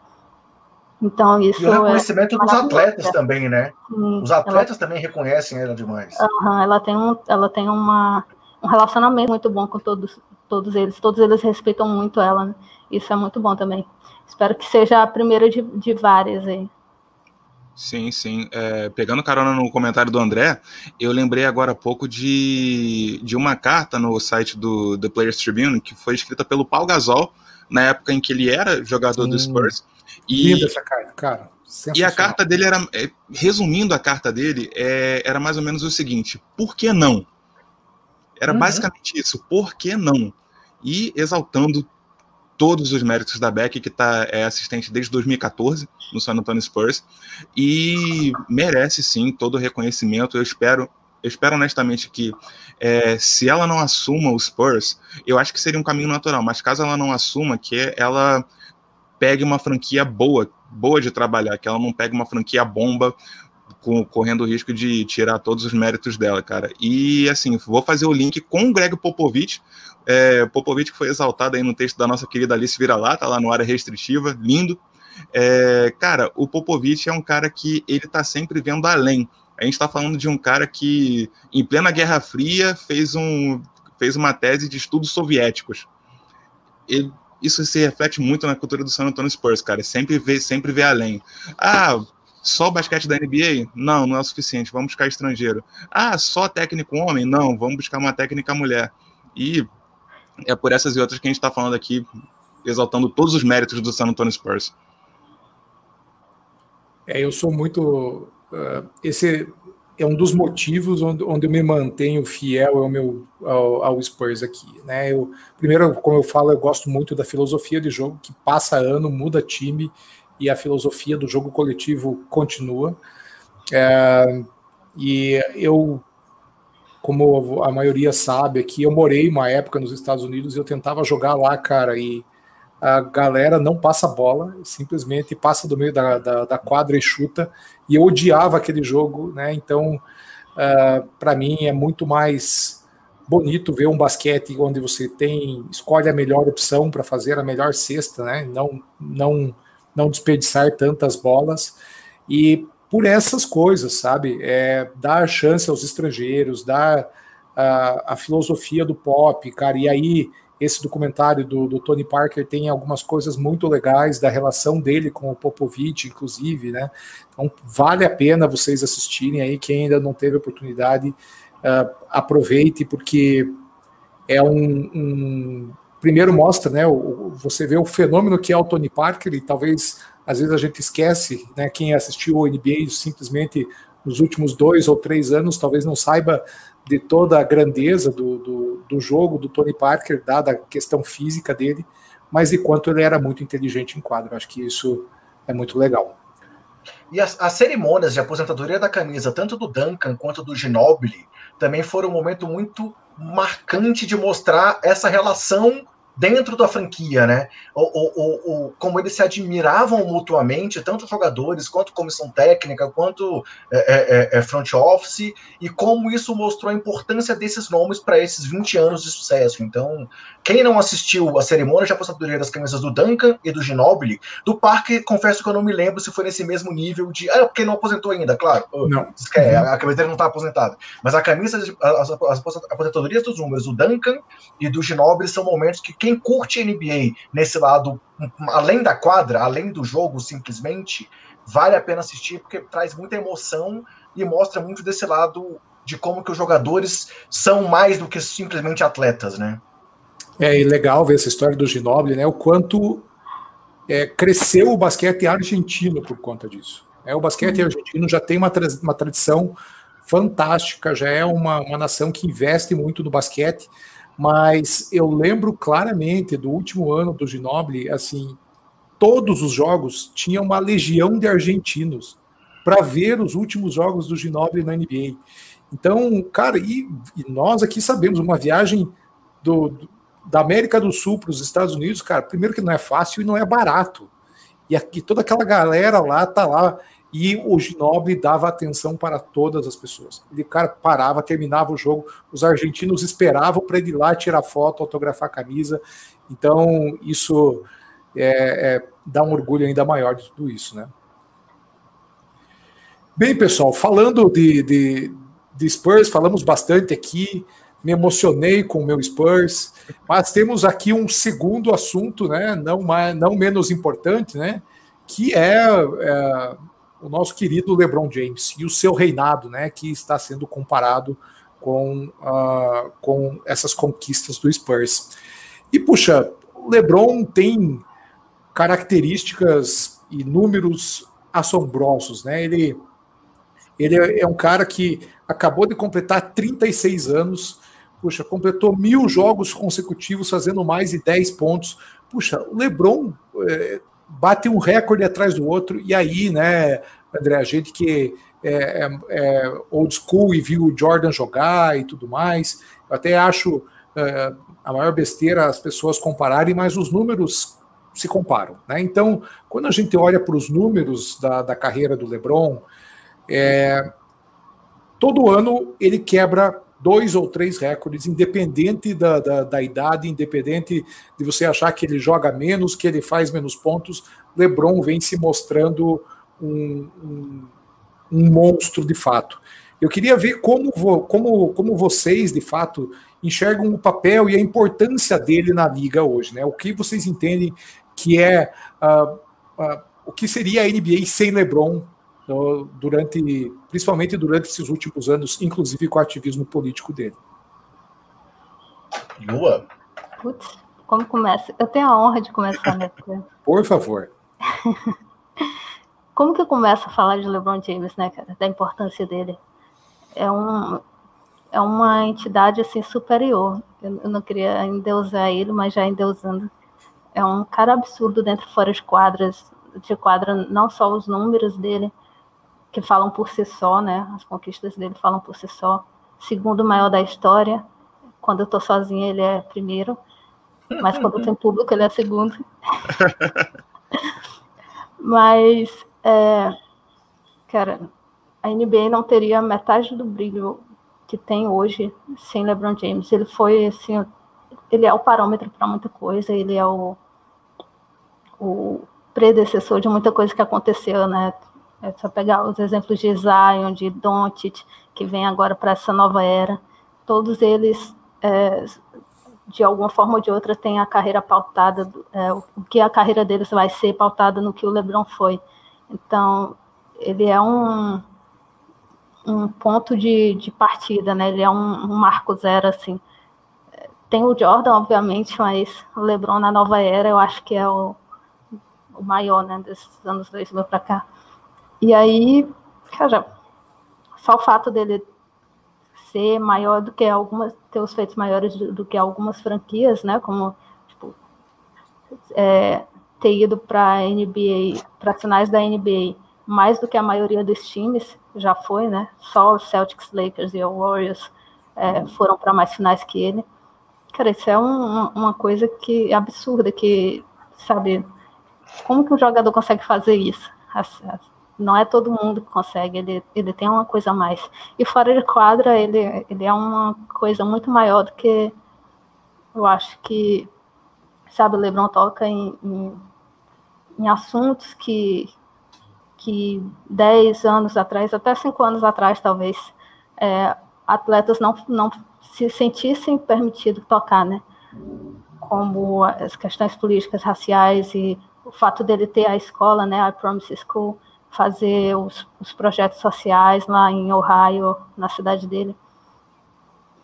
Então, isso. E o reconhecimento é dos atletas também, né? Sim, Os atletas ela... também reconhecem ela demais. Uhum, ela, tem um, ela tem uma um relacionamento muito bom com todos, todos eles. Todos eles respeitam muito ela. Né? Isso é muito bom também. Espero que seja a primeira de, de várias aí. Sim, sim. É, pegando carona no comentário do André, eu lembrei agora há pouco de, de uma carta no site do The Players Tribune que foi escrita pelo Paul Gasol na época em que ele era jogador sim. do Spurs. E, Linda essa carta, cara. E a carta dele era, é, resumindo a carta dele, é, era mais ou menos o seguinte: por que não? Era uhum. basicamente isso. Por que não? E exaltando todos os méritos da Beck, que tá, é assistente desde 2014 no San Antonio Spurs, e merece sim todo o reconhecimento. Eu espero, eu espero honestamente que é, se ela não assuma o Spurs, eu acho que seria um caminho natural, mas caso ela não assuma, que ela pegue uma franquia boa, boa de trabalhar, que ela não pegue uma franquia bomba, com, correndo o risco de tirar todos os méritos dela, cara. E assim, vou fazer o link com o Greg Popovich. É, Popovich foi exaltado aí no texto da nossa querida Alice Vira-Lata, lá no área restritiva, lindo. É, cara, o Popovich é um cara que ele tá sempre vendo além. A gente está falando de um cara que, em plena Guerra Fria, fez, um, fez uma tese de estudos soviéticos. Ele, isso se reflete muito na cultura do San Antonio Spurs, cara. Sempre vê, sempre vê além. Ah, só o basquete da NBA? Não, não é o suficiente. Vamos buscar estrangeiro. Ah, só técnico homem? Não, vamos buscar uma técnica mulher. E é por essas e outras que a gente está falando aqui, exaltando todos os méritos do San Antonio Spurs. É, eu sou muito. Uh, esse é um dos motivos onde, onde eu me mantenho fiel ao meu ao, ao, Spurs aqui, né? Eu primeiro, como eu falo, eu gosto muito da filosofia de jogo que passa ano, muda time e a filosofia do jogo coletivo continua. É, e eu, como a maioria sabe aqui, eu morei uma época nos Estados Unidos e eu tentava jogar lá, cara, e a galera não passa bola, simplesmente passa do meio da, da, da quadra e chuta, e eu odiava aquele jogo, né? Então uh, para mim é muito mais bonito ver um basquete onde você tem escolhe a melhor opção para fazer a melhor cesta, né? Não não não desperdiçar tantas bolas e por essas coisas, sabe? É, dar chance aos estrangeiros, dar a, a, filosofia do pop, cara. E aí, esse documentário do, do, Tony Parker tem algumas coisas muito legais da relação dele com o Popovich, inclusive, né? Então, vale a pena vocês assistirem aí. Quem ainda não teve oportunidade, uh, aproveite, porque é um, um. Primeiro mostra, né? O, você vê o fenômeno que é o Tony Parker e talvez às vezes a gente esquece, né? Quem assistiu o NBA simplesmente nos últimos dois ou três anos talvez não saiba de toda a grandeza do, do, do jogo do Tony Parker, dada a questão física dele, mas de quanto ele era muito inteligente em quadro. Acho que isso é muito legal. E as, as, cerimônias de aposentadoria da camisa, tanto do Duncan quanto do Ginobili, também foram um momento muito marcante de mostrar essa relação dentro da franquia, né? O, o, o, como eles se admiravam mutuamente, tanto jogadores quanto comissão técnica, quanto é, é, é, front office, e como isso mostrou a importância desses nomes para esses 20 anos de sucesso. Então, quem não assistiu a cerimônia de aposentadoria das camisas do Duncan e do Ginobili, do Parque, confesso que eu não me lembro se foi nesse mesmo nível de. Ah, porque não aposentou ainda, claro. Não. É, a, camisa dele não está aposentada. Mas a camisa, as, as aposentadorias dos números do Duncan e do Ginobili são momentos que quem curte NBA nesse lado, além da quadra, além do jogo, simplesmente, vale a pena assistir porque traz muita emoção e mostra muito desse lado de como que os jogadores são mais do que simplesmente atletas, né? É legal ver essa história do Ginobili, né? O quanto é, cresceu o basquete argentino por conta disso. É, o basquete uhum. argentino já tem uma, tra uma tradição fantástica, já é uma, uma nação que investe muito no basquete, mas eu lembro claramente do último ano do Ginobili, assim, todos os jogos tinham uma legião de argentinos para ver os últimos jogos do Ginobili na NBA. Então, cara, e, e nós aqui sabemos uma viagem do, do da América do Sul para os Estados Unidos, cara, primeiro que não é fácil e não é barato. E aqui toda aquela galera lá tá lá e o Ginobili dava atenção para todas as pessoas. Ele, cara, parava, terminava o jogo, os argentinos esperavam para ele ir lá tirar foto, autografar a camisa. Então, isso é, é, dá um orgulho ainda maior de tudo isso, né? Bem, pessoal, falando de, de, de Spurs, falamos bastante aqui me emocionei com o meu Spurs, mas temos aqui um segundo assunto, né, não, mais, não menos importante, né, que é, é, o nosso querido LeBron James e o seu reinado, né, que está sendo comparado com, uh, com essas conquistas do Spurs. E puxa, o LeBron tem características e números assombrosos, né? Ele, ele é um cara que acabou de completar 36 anos, Puxa, completou mil jogos consecutivos fazendo mais de 10 pontos. Puxa, o Lebron é, bate um recorde atrás do outro, e aí, né, André, a gente que é, é, é old school e viu o Jordan jogar e tudo mais, eu até acho é, a maior besteira as pessoas compararem, mas os números se comparam. Né? Então, quando a gente olha para os números da, da carreira do LeBron, é, todo ano ele quebra dois ou três recordes, independente da, da, da, idade, independente de você achar que ele joga menos, que ele faz menos pontos, LeBron vem se mostrando um, um, um monstro de fato. Eu queria ver como, como, como vocês, de fato, enxergam o papel e a importância dele na liga hoje, né? O que vocês entendem que é uh, uh, o que seria a NBA sem LeBron durante, principalmente durante esses últimos anos, inclusive com o ativismo político dele. Lua. Putz, como começa? Eu tenho a honra de começar, né? Por favor. como que eu começo a falar de LeBron James, né, cara? Da importância dele. É um é uma entidade assim superior. Eu, eu não queria endeusar ele, mas já endeusando. É um cara absurdo dentro e fora de quadras, de quadra, não só os números dele, que falam por si só, né? As conquistas dele falam por si só. Segundo maior da história. Quando eu tô sozinha, ele é primeiro. Mas quando tem público, ele é segundo. mas, é, cara, a NBA não teria metade do brilho que tem hoje sem LeBron James. Ele foi assim, ele é o parâmetro para muita coisa, ele é o, o predecessor de muita coisa que aconteceu, né? É só pegar os exemplos de Zion, de Doncic, que vem agora para essa nova era. Todos eles, é, de alguma forma ou de outra, têm a carreira pautada, é, o que a carreira deles vai ser pautada no que o LeBron foi. Então, ele é um, um ponto de, de partida, né? Ele é um, um marco zero, assim. Tem o Jordan, obviamente, mas o LeBron na nova era, eu acho que é o, o maior, né, desses anos 2000 para cá. E aí, cara, só o fato dele ser maior do que algumas, ter os feitos maiores do, que algumas franquias, né, como tipo, é, ter ido para NBA, para finais da NBA, mais do que a maioria dos times já foi, né? Só os Celtics, Lakers e o Warriors é, foram para mais finais que ele. Cara, isso é um, uma coisa que é absurda, que sabe como que um jogador consegue fazer isso? Não é todo mundo que consegue, ele, ele tem uma coisa a mais. E fora de quadra, ele, ele é uma coisa muito maior do que eu acho que, sabe, o Lebron toca em, em, em assuntos que, que 10 anos atrás, até 5 anos atrás, talvez, é, atletas não, não se sentissem permitido tocar, né? Como as questões políticas, raciais e o fato dele ter a escola, né, a Promise School, fazer os, os projetos sociais lá em Ohio, na cidade dele.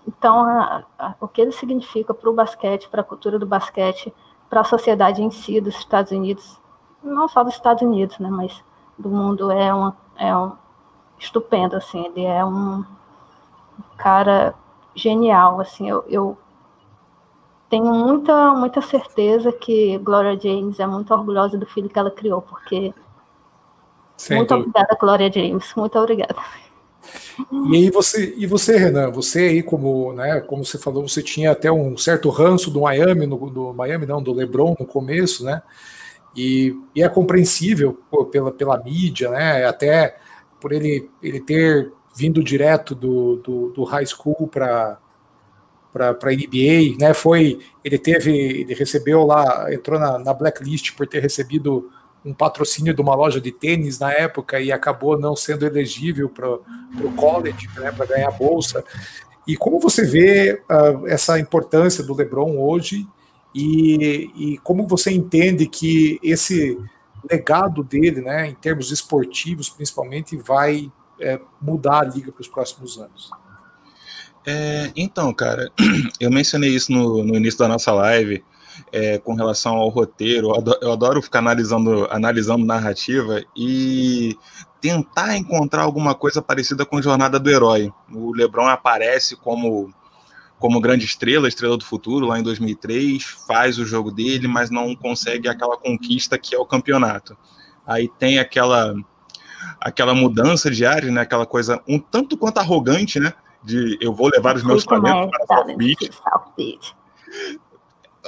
Então, a, a, o que ele significa para o basquete, para a cultura do basquete, para a sociedade em si dos Estados Unidos, não só dos Estados Unidos, né, mas do mundo é um, é um estupendo, assim, ele é um cara genial, assim, eu, eu tenho muita, muita certeza que Gloria James é muito orgulhosa do filho que ela criou, porque. Sem muito dúvida. obrigada, Gloria James. Muito obrigada. E aí você, e você, Renan, você aí como, né, como você falou, você tinha até um certo ranço do Miami, no, do Miami não, do LeBron no começo, né? E, e é compreensível pô, pela, pela mídia, né? Até por ele, ele ter vindo direto do, do, do high school para para a NBA, né? Foi, ele teve, ele recebeu lá, entrou na, na blacklist por ter recebido um patrocínio de uma loja de tênis na época e acabou não sendo elegível para o college, né, para ganhar bolsa. E como você vê uh, essa importância do LeBron hoje e, e, como você entende que esse legado dele, né, em termos esportivos principalmente, vai é, mudar a liga para os próximos anos? É, então, cara, eu mencionei isso no, no início da nossa live é, com relação ao roteiro. Eu adoro, eu adoro, ficar analisando, analisando narrativa e tentar encontrar alguma coisa parecida com Jornada do Herói. O LeBron aparece como como grande estrela, estrela do futuro, lá em 2003, faz o jogo dele, mas não consegue aquela conquista que é o campeonato. Aí tem aquela aquela mudança diária, né? Aquela coisa um tanto quanto arrogante, né? de eu vou levar os meus talentos para South Beach. Beach.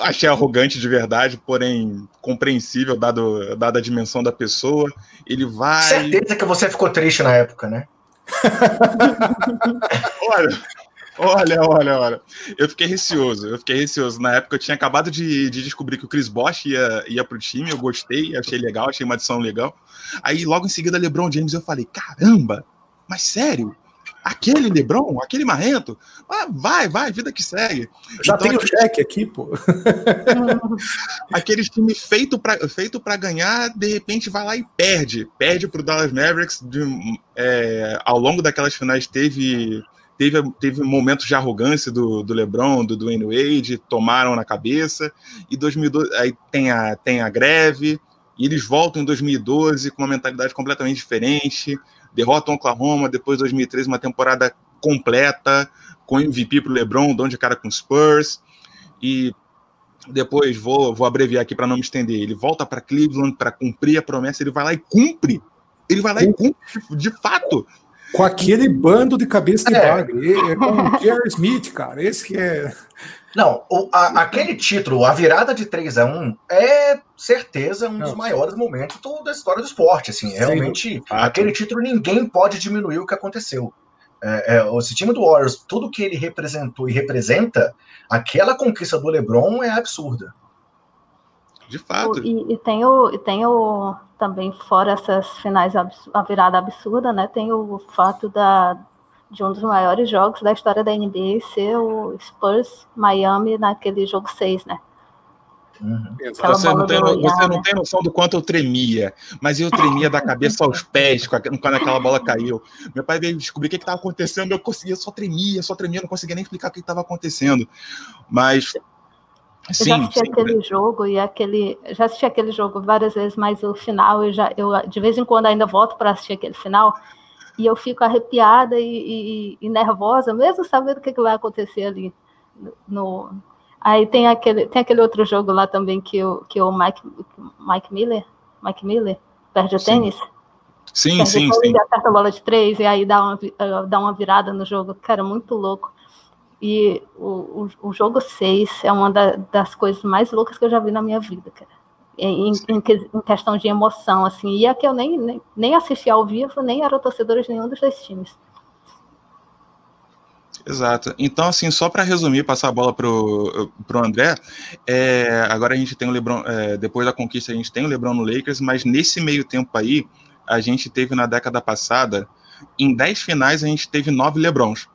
Achei arrogante de verdade, porém compreensível, dado, dada a dimensão da pessoa. Ele vai. Certeza que você ficou triste na época, né? olha, olha, olha, olha. Eu fiquei receoso, eu fiquei receoso. Na época eu tinha acabado de, de descobrir que o Chris Bosh ia, ia pro time, eu gostei, achei legal, achei uma adição legal. Aí logo em seguida, LeBron James, eu falei: caramba, mas sério? Aquele Lebron, aquele marrento, ah, vai, vai, vida que segue. Já então, tem o cheque aqui, pô. aquele time feito para feito ganhar, de repente vai lá e perde. Perde para o Dallas Mavericks. De, é, ao longo daquelas finais teve, teve, teve momentos de arrogância do, do LeBron, do Dwayne Wade, tomaram na cabeça. E 2012, aí tem a, tem a greve. E eles voltam em 2012 com uma mentalidade completamente diferente derrotam Oklahoma, depois 2013 uma temporada completa, com MVP para o LeBron, dão de cara com Spurs, e depois vou, vou abreviar aqui para não me estender. Ele volta para Cleveland para cumprir a promessa, ele vai lá e cumpre. Ele vai lá e cumpre, de fato. Com aquele bando de cabeça de é. bagre. É com o Jerry Smith, cara. Esse que é. Não, o, a, aquele título, a virada de 3 a 1 é certeza um dos Não. maiores momentos do, da história do esporte. Assim, realmente, aquele título ninguém pode diminuir o que aconteceu. É, é, esse time do Warriors, tudo que ele representou e representa, aquela conquista do LeBron é absurda. De fato. E, e, tem, o, e tem o também, fora essas finais, a virada absurda, né? Tem o fato da, de um dos maiores jogos da história da NBA ser o Spurs Miami naquele jogo 6, né? Uhum. Você, não tem, você não tem noção do quanto eu tremia, mas eu tremia da cabeça aos pés quando aquela bola caiu. Meu pai veio descobrir o que estava acontecendo, eu conseguia, só tremia, só tremia, não conseguia nem explicar o que estava acontecendo. Mas eu sim, já assisti sim, aquele jogo e aquele. Já assisti aquele jogo várias vezes, mas o final eu já eu de vez em quando ainda volto para assistir aquele final e eu fico arrepiada e, e, e, nervosa, mesmo sabendo o que, que vai acontecer ali. No, aí tem aquele, tem aquele outro jogo lá também que o, que o Mike, Mike Miller, Mike Miller perde o tênis. Sim, perde sim, sim. Acerta a bola de três e aí dá uma, dá uma virada no jogo. Cara, muito louco. E o, o, o jogo 6 é uma da, das coisas mais loucas que eu já vi na minha vida, cara em, em, em, questão de emoção, assim, e é que eu nem, nem, nem assisti ao vivo, nem era torcedora de nenhum dos dois times. Exato. Então, assim, só para resumir, passar a bola pro, pro André, é, agora a gente tem o LeBron, é, depois da conquista a gente tem o LeBron no Lakers, mas nesse meio tempo aí, a gente teve na década passada, em 10 finais a gente teve 9 LeBrons.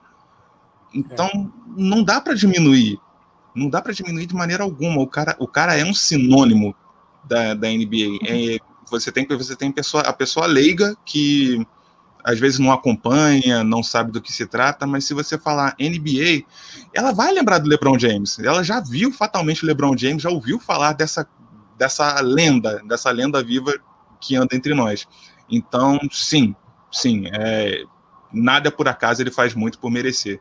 Então, é. não dá para diminuir. Não dá para diminuir de maneira alguma. O cara, o cara é um sinônimo da, da NBA. É, você tem você tem pessoa, a pessoa leiga que às vezes não acompanha, não sabe do que se trata, mas se você falar NBA, ela vai lembrar do LeBron James. Ela já viu fatalmente o LeBron James, já ouviu falar dessa, dessa lenda, dessa lenda viva que anda entre nós. Então, sim, sim, é, nada por acaso, ele faz muito por merecer.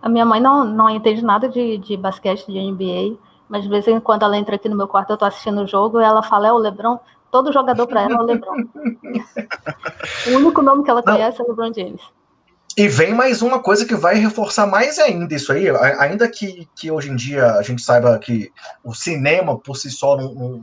A minha mãe não, não entende nada de, de basquete, de NBA, mas de vez em quando ela entra aqui no meu quarto, eu tô assistindo o jogo, e ela fala, é o Lebron, todo jogador para ela é o Lebron. o único nome que ela conhece Não. é o LeBron James. E vem mais uma coisa que vai reforçar mais ainda isso aí, ainda que, que hoje em dia a gente saiba que o cinema por si só não, não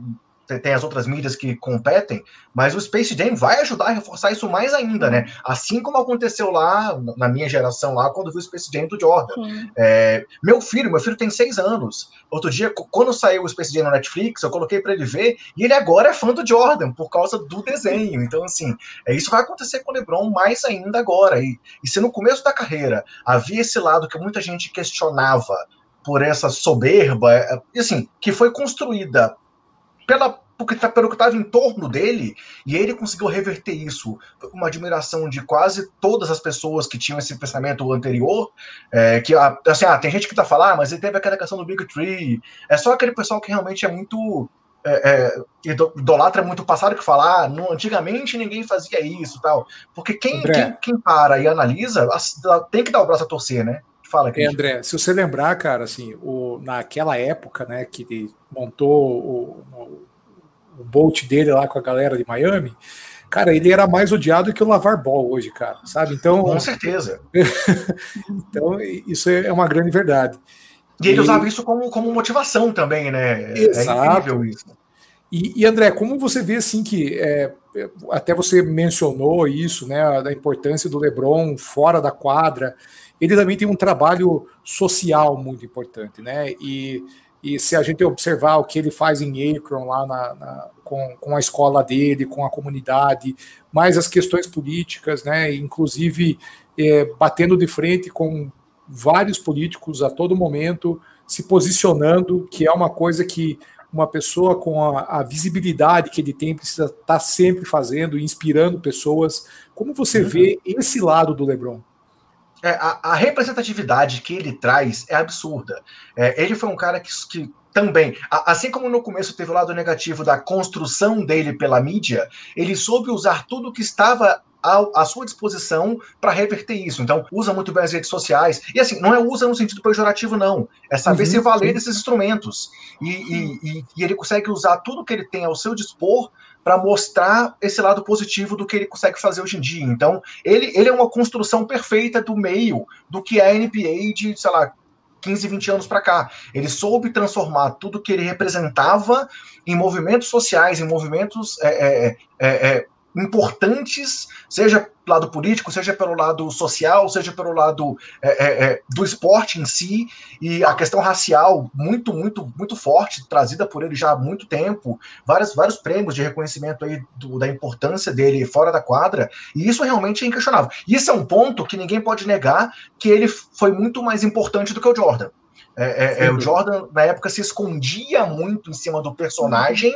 tem as outras mídias que competem, mas o Space Jam vai ajudar a reforçar isso mais ainda, né? Assim como aconteceu lá, na minha geração lá, quando viu o Space Jam do Jordan. É, meu filho, meu filho tem seis anos. Outro dia, quando saiu o Space Jam no Netflix, eu coloquei para ele ver, e ele agora é fã do Jordan, por causa do desenho. Então, assim, é, isso vai acontecer com o LeBron mais ainda agora. E, e se no começo da carreira havia esse lado que muita gente questionava por essa soberba, é, assim, que foi construída pela, porque tá, pelo que estava em torno dele, e ele conseguiu reverter isso com uma admiração de quase todas as pessoas que tinham esse pensamento anterior, é, que assim, ah, tem gente que tá falando, ah, mas ele teve aquela questão do Big Tree, é só aquele pessoal que realmente é muito é, é, idolatra muito o passado que falar, ah, antigamente ninguém fazia isso tal. Porque quem, quem, quem, para e analisa tem que dar o braço a torcer, né? Fala, é, André, se você lembrar, cara, assim, o, naquela época, né, que montou o, o, o Bolt dele lá com a galera de Miami, cara, ele era mais odiado que o Lavar Ball hoje, cara, sabe? Então, com certeza. então, isso é uma grande verdade. E ele e... usava isso como, como motivação também, né? É Exato. É isso. E, e, André, como você vê assim que é, até você mencionou isso, né, da importância do LeBron fora da quadra, ele também tem um trabalho social muito importante, né? E, e se a gente observar o que ele faz em Akron, lá na, na, com, com a escola dele, com a comunidade, mais as questões políticas, né? Inclusive é, batendo de frente com vários políticos a todo momento, se posicionando, que é uma coisa que uma pessoa com a, a, visibilidade que ele tem precisa estar tá sempre fazendo, inspirando pessoas. Como você uhum. vê esse lado do LeBron? É, a, a, representatividade que ele traz é absurda. É, ele foi um cara que, que também, assim como no começo teve o lado negativo da construção dele pela mídia, ele soube usar tudo que estava à, sua disposição para reverter isso. Então, usa muito bem as redes sociais. E assim, não é usa no sentido pejorativo, não. É saber uhum, se valer sim. desses instrumentos. E, e, e, e, ele consegue usar tudo que ele tem ao seu dispor para mostrar esse lado positivo do que ele consegue fazer hoje em dia. Então, ele, ele é uma construção perfeita do meio do que é a NBA de, sei lá, 15, 20 anos para cá. Ele soube transformar tudo que ele representava em movimentos sociais, em movimentos é, é, é, é importantes, seja pelo lado político, seja pelo lado social, seja pelo lado é, é, é, do esporte em si, e a questão racial muito, muito, muito forte, trazida por ele já há muito tempo, vários, vários prêmios de reconhecimento aí do, da importância dele fora da quadra, e isso realmente é inquestionável. Isso é um ponto que ninguém pode negar que ele foi muito mais importante do que o Jordan. É, é, é o Jordan, na época, se escondia muito em cima do personagem,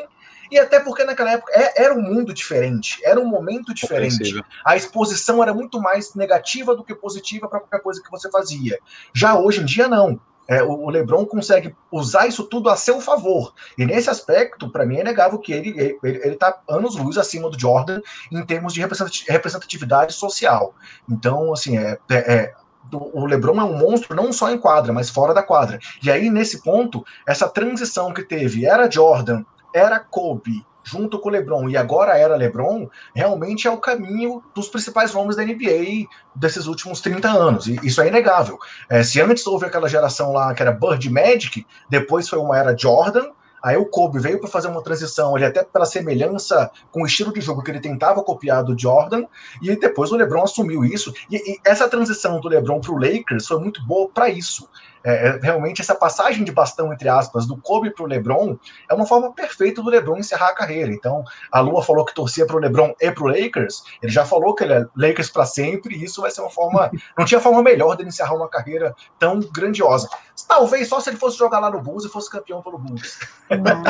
e até porque naquela época é, era um mundo diferente, era um momento diferente. A exposição era muito mais negativa do que positiva para qualquer coisa que você fazia. Já hoje em dia, não. É, o LeBron consegue usar isso tudo a seu favor. E nesse aspecto, para mim, é negável que ele está anos-luz acima do Jordan em termos de representatividade social. Então, assim, é, é, é o LeBron é um monstro não só em quadra, mas fora da quadra. E aí, nesse ponto, essa transição que teve era Jordan era Kobe junto com o LeBron e agora era LeBron, realmente é o caminho dos principais nomes da NBA desses últimos 30 anos. E isso é inegável. É, se antes houve aquela geração lá que era Bird Magic, depois foi uma era Jordan, Aí o Kobe veio para fazer uma transição, ele até pela semelhança com o estilo de jogo que ele tentava copiar do Jordan, e depois o LeBron assumiu isso. E, e essa transição do LeBron para o Lakers foi muito boa para isso. É, é, realmente essa passagem de bastão, entre aspas, do Kobe para o LeBron é uma forma perfeita do LeBron encerrar a carreira. Então, a Lua falou que torcia para o LeBron e para o Lakers, ele já falou que ele é Lakers para sempre, e isso vai ser uma forma. Não tinha forma melhor dele encerrar uma carreira tão grandiosa. Talvez só se ele fosse jogar lá no Bulls e fosse campeão pelo Bulls. Não,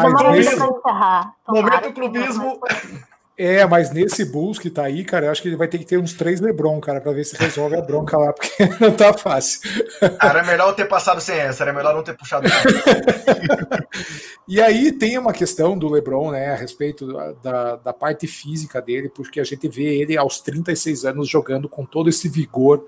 vai encerrar. Momento clubismo. É, mas nesse Bulls que tá aí, cara, eu acho que ele vai ter que ter uns três LeBron, cara, para ver se resolve a bronca lá, porque não tá fácil. Cara, era melhor ter passado sem essa, era melhor não ter puxado. e aí tem uma questão do LeBron, né, a respeito da, da parte física dele, porque a gente vê ele aos 36 anos jogando com todo esse vigor.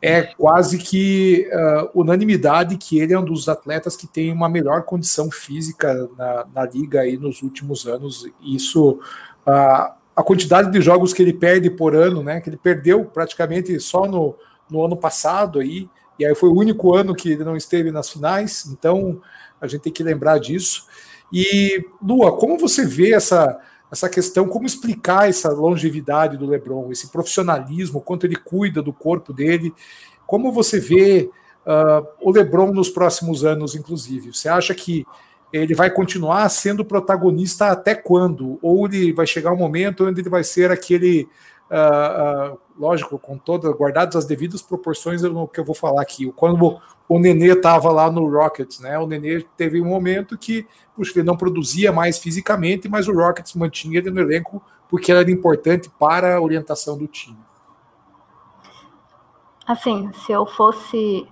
É quase que uh, unanimidade que ele é um dos atletas que tem uma melhor condição física na, na liga aí nos últimos anos. Isso a, a quantidade de jogos que ele perde por ano, né? Que ele perdeu praticamente só no, no ano passado aí, e aí foi o único ano que ele não esteve nas finais, então a gente tem que lembrar disso. E, Lua, como você vê essa, essa questão, como explicar essa longevidade do LeBron, esse profissionalismo, quanto ele cuida do corpo dele, como você vê uh, o LeBron nos próximos anos, inclusive? Você acha que ele vai continuar sendo protagonista até quando? Ou ele vai chegar um momento onde ele vai ser aquele, uh, uh, lógico, com todas guardadas as devidas proporções no que eu vou falar aqui. Quando o Nenê estava lá no Rockets, né? O Nenê teve um momento que puxa, ele não produzia mais fisicamente, mas o Rockets mantinha ele no elenco porque era importante para a orientação do time. Assim, se eu fosse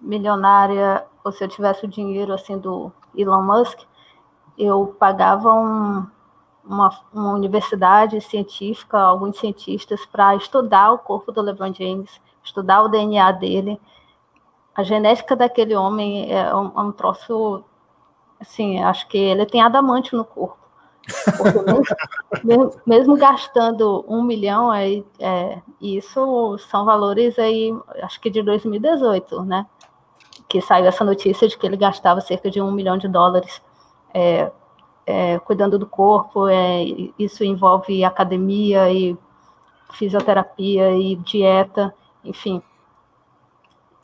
milionária ou se eu tivesse o dinheiro assim do Elon Musk, eu pagava um, uma, uma, universidade científica, alguns cientistas, para estudar o corpo do LeBron James, estudar o DNA dele. A genética daquele homem é um, é um troço, assim, acho que ele tem adamante no corpo. Mesmo, mesmo, gastando um milhão, é, é, isso são valores aí, acho que de 2018, né? que saiu essa notícia de que ele gastava cerca de um milhão de dólares é, é, cuidando do corpo. É, isso envolve academia e fisioterapia e dieta, enfim.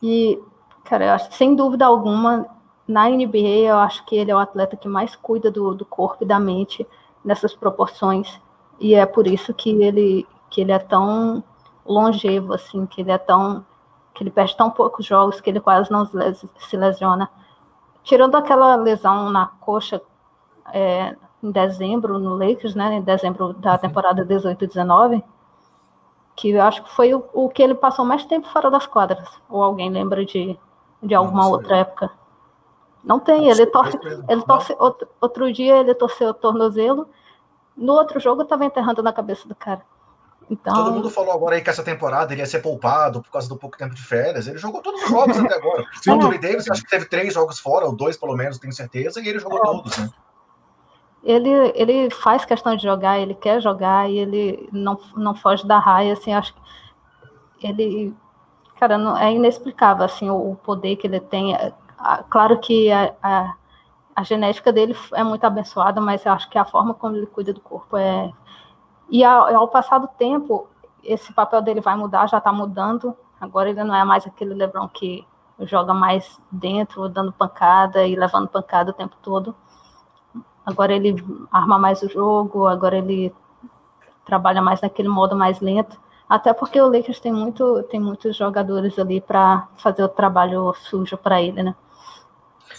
E, cara, eu acho, sem dúvida alguma, na NBA, eu acho que ele é o atleta que mais cuida do, do corpo e da mente nessas proporções. E é por isso que ele, que ele é tão longevo, assim, que ele é tão que ele perde tão poucos jogos que ele quase não se lesiona. Tirando aquela lesão na coxa é, em dezembro no Lakers, né, em dezembro da temporada 18-19, que eu acho que foi o, o, que ele passou mais tempo fora das quadras. Ou alguém lembra de, de alguma outra época? Não tem, ele torce, ele torce outro, outro dia ele torceu o tornozelo, no outro jogo estava enterrando na cabeça do cara. Então... Todo mundo falou agora aí que essa temporada ele ia ser poupado por causa do pouco tempo de férias. Ele jogou todos os jogos até agora. O Anthony Davis, acho que teve três jogos fora, ou dois pelo menos, tenho certeza, e ele jogou é. todos, né? Ele, ele faz questão de jogar, ele quer jogar e ele não, não foge da raia, assim, acho que ele cara, não, é inexplicável, assim, o, o, poder que ele tem. É, claro que a, a, a, genética dele é muito abençoada, mas eu acho que a forma como ele cuida do corpo é... E ao, ao passar do tempo, esse papel dele vai mudar, já está mudando. Agora ele não é mais aquele LeBron que joga mais dentro, dando pancada e levando pancada o tempo todo. Agora ele arma mais o jogo, agora ele trabalha mais naquele modo mais lento. Até porque o Lakers tem, muito, tem muitos jogadores ali para fazer o trabalho sujo para ele, né?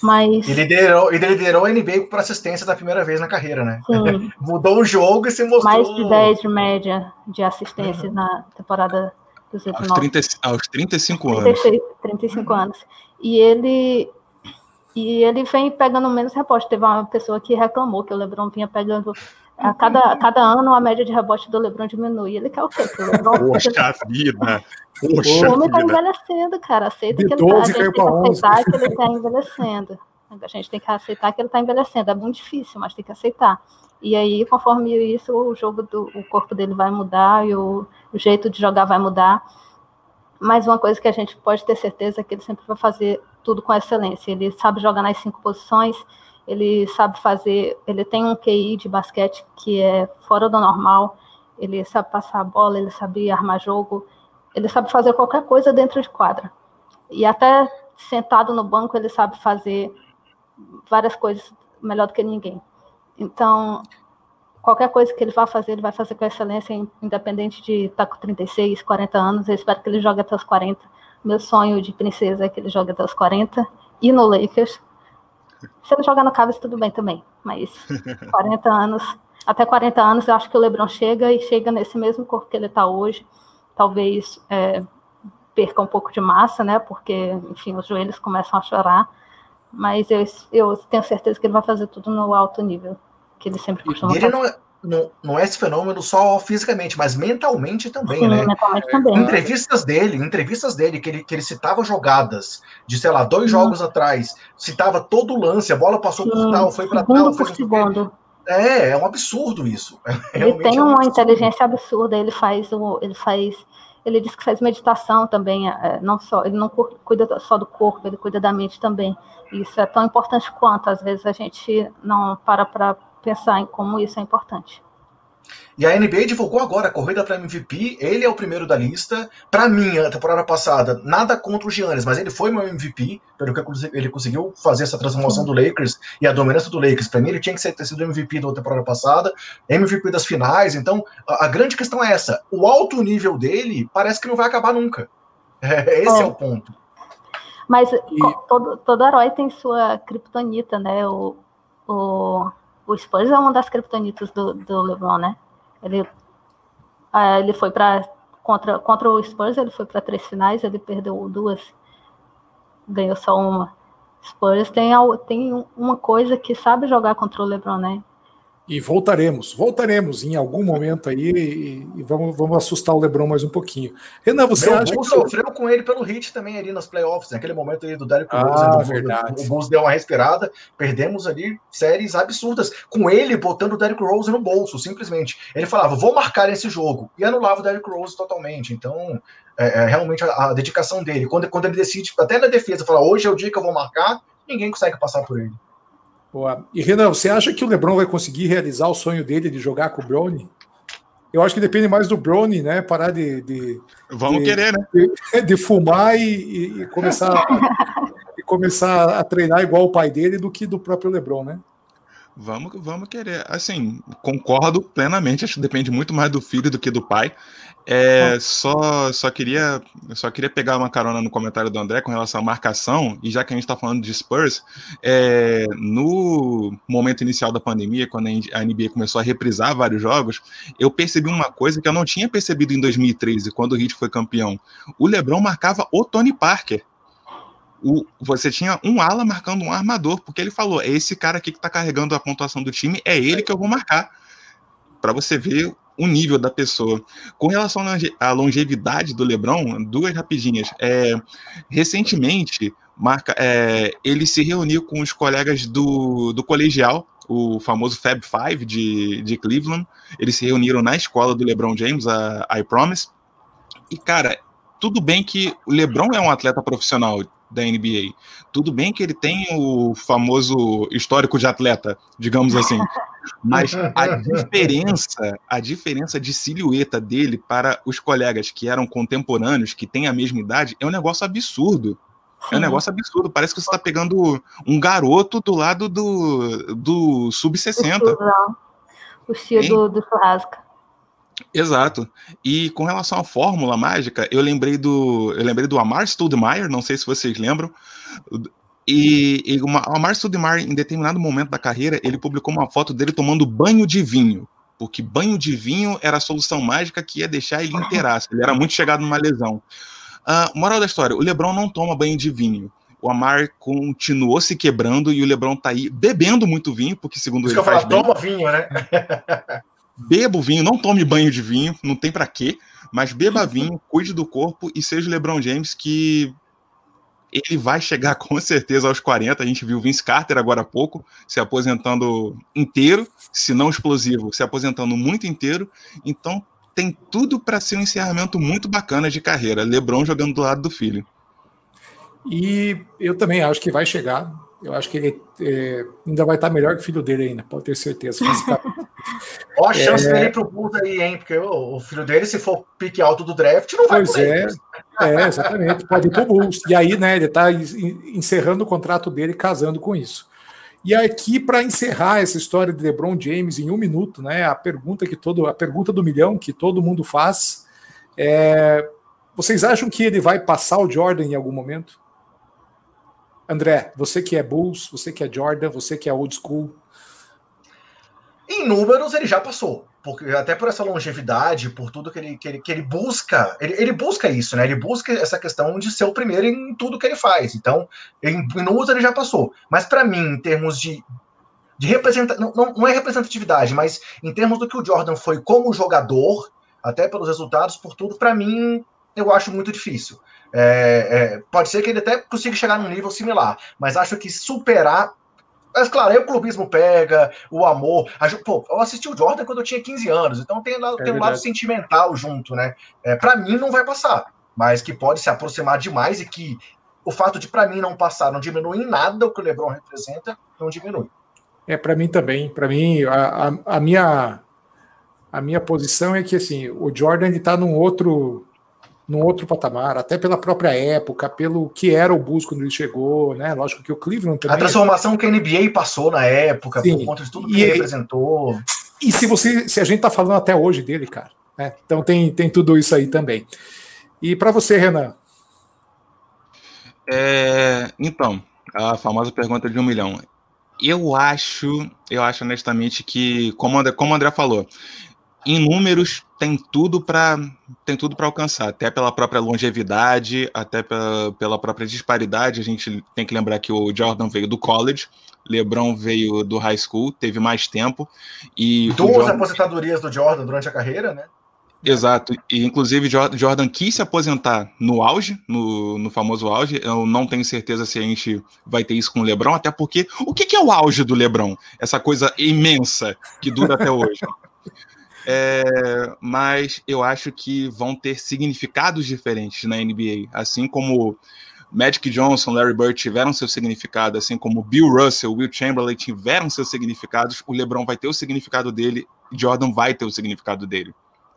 Mas... Ele liderou, ele liderou a NBA por assistência da primeira vez na carreira, né? Sim. Mudou o jogo e se mostrou. Mais de 10 de média de assistência uhum. na temporada dos aos, 30, aos 35 anos. 35 anos. E ele e ele vem pegando menos rebote. Teve uma pessoa que reclamou que o LeBron vinha pegando a cada, a cada ano a média de rebote do LeBron diminui. Ele quer o quê? O LeBron, Poxa vida! Poxa o homem está envelhecendo, cara. Aceita que ele tá, a gente tem que aceitar que ele está envelhecendo. A gente tem que aceitar que ele está envelhecendo. É muito difícil, mas tem que aceitar. E aí, conforme isso, o jogo do o corpo dele vai mudar e o, o jeito de jogar vai mudar. Mas uma coisa que a gente pode ter certeza é que ele sempre vai fazer tudo com excelência. Ele sabe jogar nas cinco posições, ele sabe fazer, ele tem um QI de basquete que é fora do normal, ele sabe passar a bola, ele sabe armar jogo, ele sabe fazer qualquer coisa dentro de quadra. E até sentado no banco ele sabe fazer várias coisas melhor do que ninguém. Então, qualquer coisa que ele vá fazer, ele vai fazer com excelência, independente de estar com 36, 40 anos. Eu espero que ele jogue até os 40. Meu sonho de princesa é que ele jogue até os 40 e no Lakers. Se ele jogar no Cavs, tudo bem também, mas 40 anos, até 40 anos, eu acho que o LeBron chega e chega nesse mesmo corpo que ele está hoje. Talvez é, perca um pouco de massa, né? Porque, enfim, os joelhos começam a chorar. Mas eu, eu tenho certeza que ele vai fazer tudo no alto nível, que ele sempre costuma ele fazer. Não é não, não é esse fenômeno só fisicamente, mas mentalmente também, Sim, né? Mentalmente também. Entrevistas dele, entrevistas dele, que ele, que ele citava jogadas de, sei lá, dois jogos atrás, citava todo o lance, a bola passou Sim, por tal, foi para tal, foi segundo. É, é um absurdo isso. ele tem é um uma absurdo. inteligência absurda, ele faz o, ele faz ele diz que faz meditação também, é, não só, ele não cuida só do corpo, ele cuida da mente também. Isso é tão importante quanto, às vezes a gente não para para pensar em como isso é importante. E a NBA divulgou agora a corrida para MVP. Ele é o primeiro da lista. Para mim, a temporada passada, nada contra o Giannis, mas ele foi meu MVP, pelo que ele conseguiu fazer essa transformação do Lakers e a dominância do Lakers. Para mim, ele tinha que ter sido MVP da temporada passada, MVP das finais. Então, a, grande questão é essa: o alto nível dele parece que não vai acabar nunca. É, esse é. é o ponto. Mas e... todo, todo herói tem sua criptonita, né? O, o o Spurs é uma das criptonitas do, do LeBron, né? Ele, é, ele foi para contra, contra o Spurs, ele foi para três finais, ele perdeu duas, ganhou só uma. Spurs tem, tem uma coisa que sabe jogar contra o LeBron, né? E voltaremos, voltaremos em algum momento aí e, e vamos, vamos assustar o Lebron mais um pouquinho. Renan, você Meu acha que... sofreu com ele pelo hit também ali nas playoffs, naquele momento aí do Derrick ah, Rose. verdade. O Bulls deu uma respirada, perdemos ali séries absurdas, com ele botando o Derrick Rose no bolso, simplesmente. Ele falava, vou marcar esse jogo, e anulava o Derrick Rose totalmente. Então, é, é realmente a, a, dedicação dele. Quando, quando ele decide, até na defesa, falar, hoje é o dia que eu vou marcar, ninguém consegue passar por ele. Boa. E Renan, você acha que o LeBron vai conseguir realizar o sonho dele de jogar com o Brownie? Eu acho que depende mais do Brownie, né? Parar de. de Vamos de, querer, né? De, de fumar e, e começar, a, e começar a treinar igual o pai dele do que do próprio LeBron, né? Vamos, vamos querer. Assim, concordo plenamente. Acho que depende muito mais do filho do que do pai. É, só, só queria só queria pegar uma carona no comentário do André com relação à marcação, e já que a gente está falando de Spurs, é, no momento inicial da pandemia, quando a NBA começou a reprisar vários jogos, eu percebi uma coisa que eu não tinha percebido em 2013, quando o Heat foi campeão. O LeBron marcava o Tony Parker. O, você tinha um ala marcando um armador, porque ele falou: é esse cara aqui que está carregando a pontuação do time, é ele que eu vou marcar. Para você ver o nível da pessoa. Com relação à longevidade do LeBron, duas rapidinhas. É, recentemente, marca, é, ele se reuniu com os colegas do, do colegial, o famoso Fab Five de, de Cleveland. Eles se reuniram na escola do LeBron James, a I Promise. E, cara, tudo bem que o LeBron é um atleta profissional da NBA. Tudo bem que ele tem o famoso histórico de atleta, digamos assim. Mas a diferença, a diferença de silhueta dele para os colegas que eram contemporâneos, que têm a mesma idade, é um negócio absurdo. É um negócio absurdo. Parece que você está pegando um garoto do lado do, do sub-60. O estilo do, do churrasco. Exato. E com relação à fórmula mágica, eu lembrei do eu lembrei do Amar Stoudemire, não sei se vocês lembram. E, e uma, o Amar Stoudemire, em determinado momento da carreira, ele publicou uma foto dele tomando banho de vinho, porque banho de vinho era a solução mágica que ia deixar ele inteiraço. Ele era muito chegado numa lesão. Uh, moral da história: o LeBron não toma banho de vinho. O Amar continuou se quebrando e o LeBron tá aí bebendo muito vinho, porque segundo Isso ele. Eu falo, toma vinho, né? beba o vinho, não tome banho de vinho, não tem para quê, mas beba vinho, cuide do corpo e seja o LeBron James que ele vai chegar com certeza aos 40. A gente viu o Vince Carter agora há pouco se aposentando inteiro, se não explosivo, se aposentando muito inteiro. Então tem tudo para ser um encerramento muito bacana de carreira. LeBron jogando do lado do filho. E eu também acho que vai chegar. Eu acho que ele é, ainda vai estar melhor que o filho dele ainda, pode ter certeza. Ó a chance é... dele ir pro Bulls aí, hein? Porque o, o, filho dele, se for pique alto do draft, não vai Pois é, é, exatamente, pode ir pro Bulls. E aí, né, ele está encerrando o contrato dele, casando com isso. E aqui, para encerrar essa história de LeBron James em um minuto, né? A pergunta que todo, a pergunta do milhão que todo mundo faz é: vocês acham que ele vai passar o Jordan em algum momento? André, você que é Bulls, você que é Jordan, você que é old school. Em números, ele já passou. Porque, até por essa longevidade, por tudo que ele, que ele, que ele busca, ele, ele busca isso, né? Ele busca essa questão de ser o primeiro em tudo que ele faz. Então, em, números, ele já passou. Mas, para mim, em termos de, de representação, não, não é representatividade, mas em termos do que o Jordan foi como jogador, até pelos resultados, por tudo, para mim, eu acho muito difícil. É, é, pode ser que ele até consiga chegar num nível similar, mas acho que superar. Mas claro, aí o clubismo pega, o amor. A, pô, eu assisti o Jordan quando eu tinha 15 anos, então tem, é tem um lado sentimental junto, né? É, para mim não vai passar, mas que pode se aproximar demais e que o fato de para mim não passar não diminui em nada o que o LeBron representa, não diminui. É, para mim também. Para mim, a, a, a, minha, a minha posição é que assim, o Jordan está num outro num outro patamar, até pela própria época, pelo que era o Bulls quando ele chegou, né? Lógico que o Cleveland também. A transformação que a NBA passou na época, Sim. por conta de tudo que e, ele representou. E se você, se a gente tá falando até hoje dele, cara, né? Então tem, tem tudo isso aí também. E para você, Renan? É, então, a famosa pergunta de um milhão. Eu acho, eu acho honestamente que, como, André, como o André falou, em números tem tudo para tem tudo para alcançar, até pela própria longevidade, até pela, pela própria disparidade. A gente tem que lembrar que o Jordan veio do college, LeBron veio do high school, teve mais tempo e duas Jordan... aposentadorias do Jordan durante a carreira, né? Exato, e inclusive Jordan quis se aposentar no auge, no, no famoso auge. Eu não tenho certeza se a gente vai ter isso com o LeBron, até porque o que, que é o auge do LeBron? Essa coisa imensa que dura até hoje. É, mas eu acho que vão ter significados diferentes na NBA, assim como Magic Johnson, Larry Bird tiveram seu significado, assim como Bill Russell, Will Chamberlain tiveram seus significados, o LeBron vai ter o significado dele, Jordan vai ter o significado dele.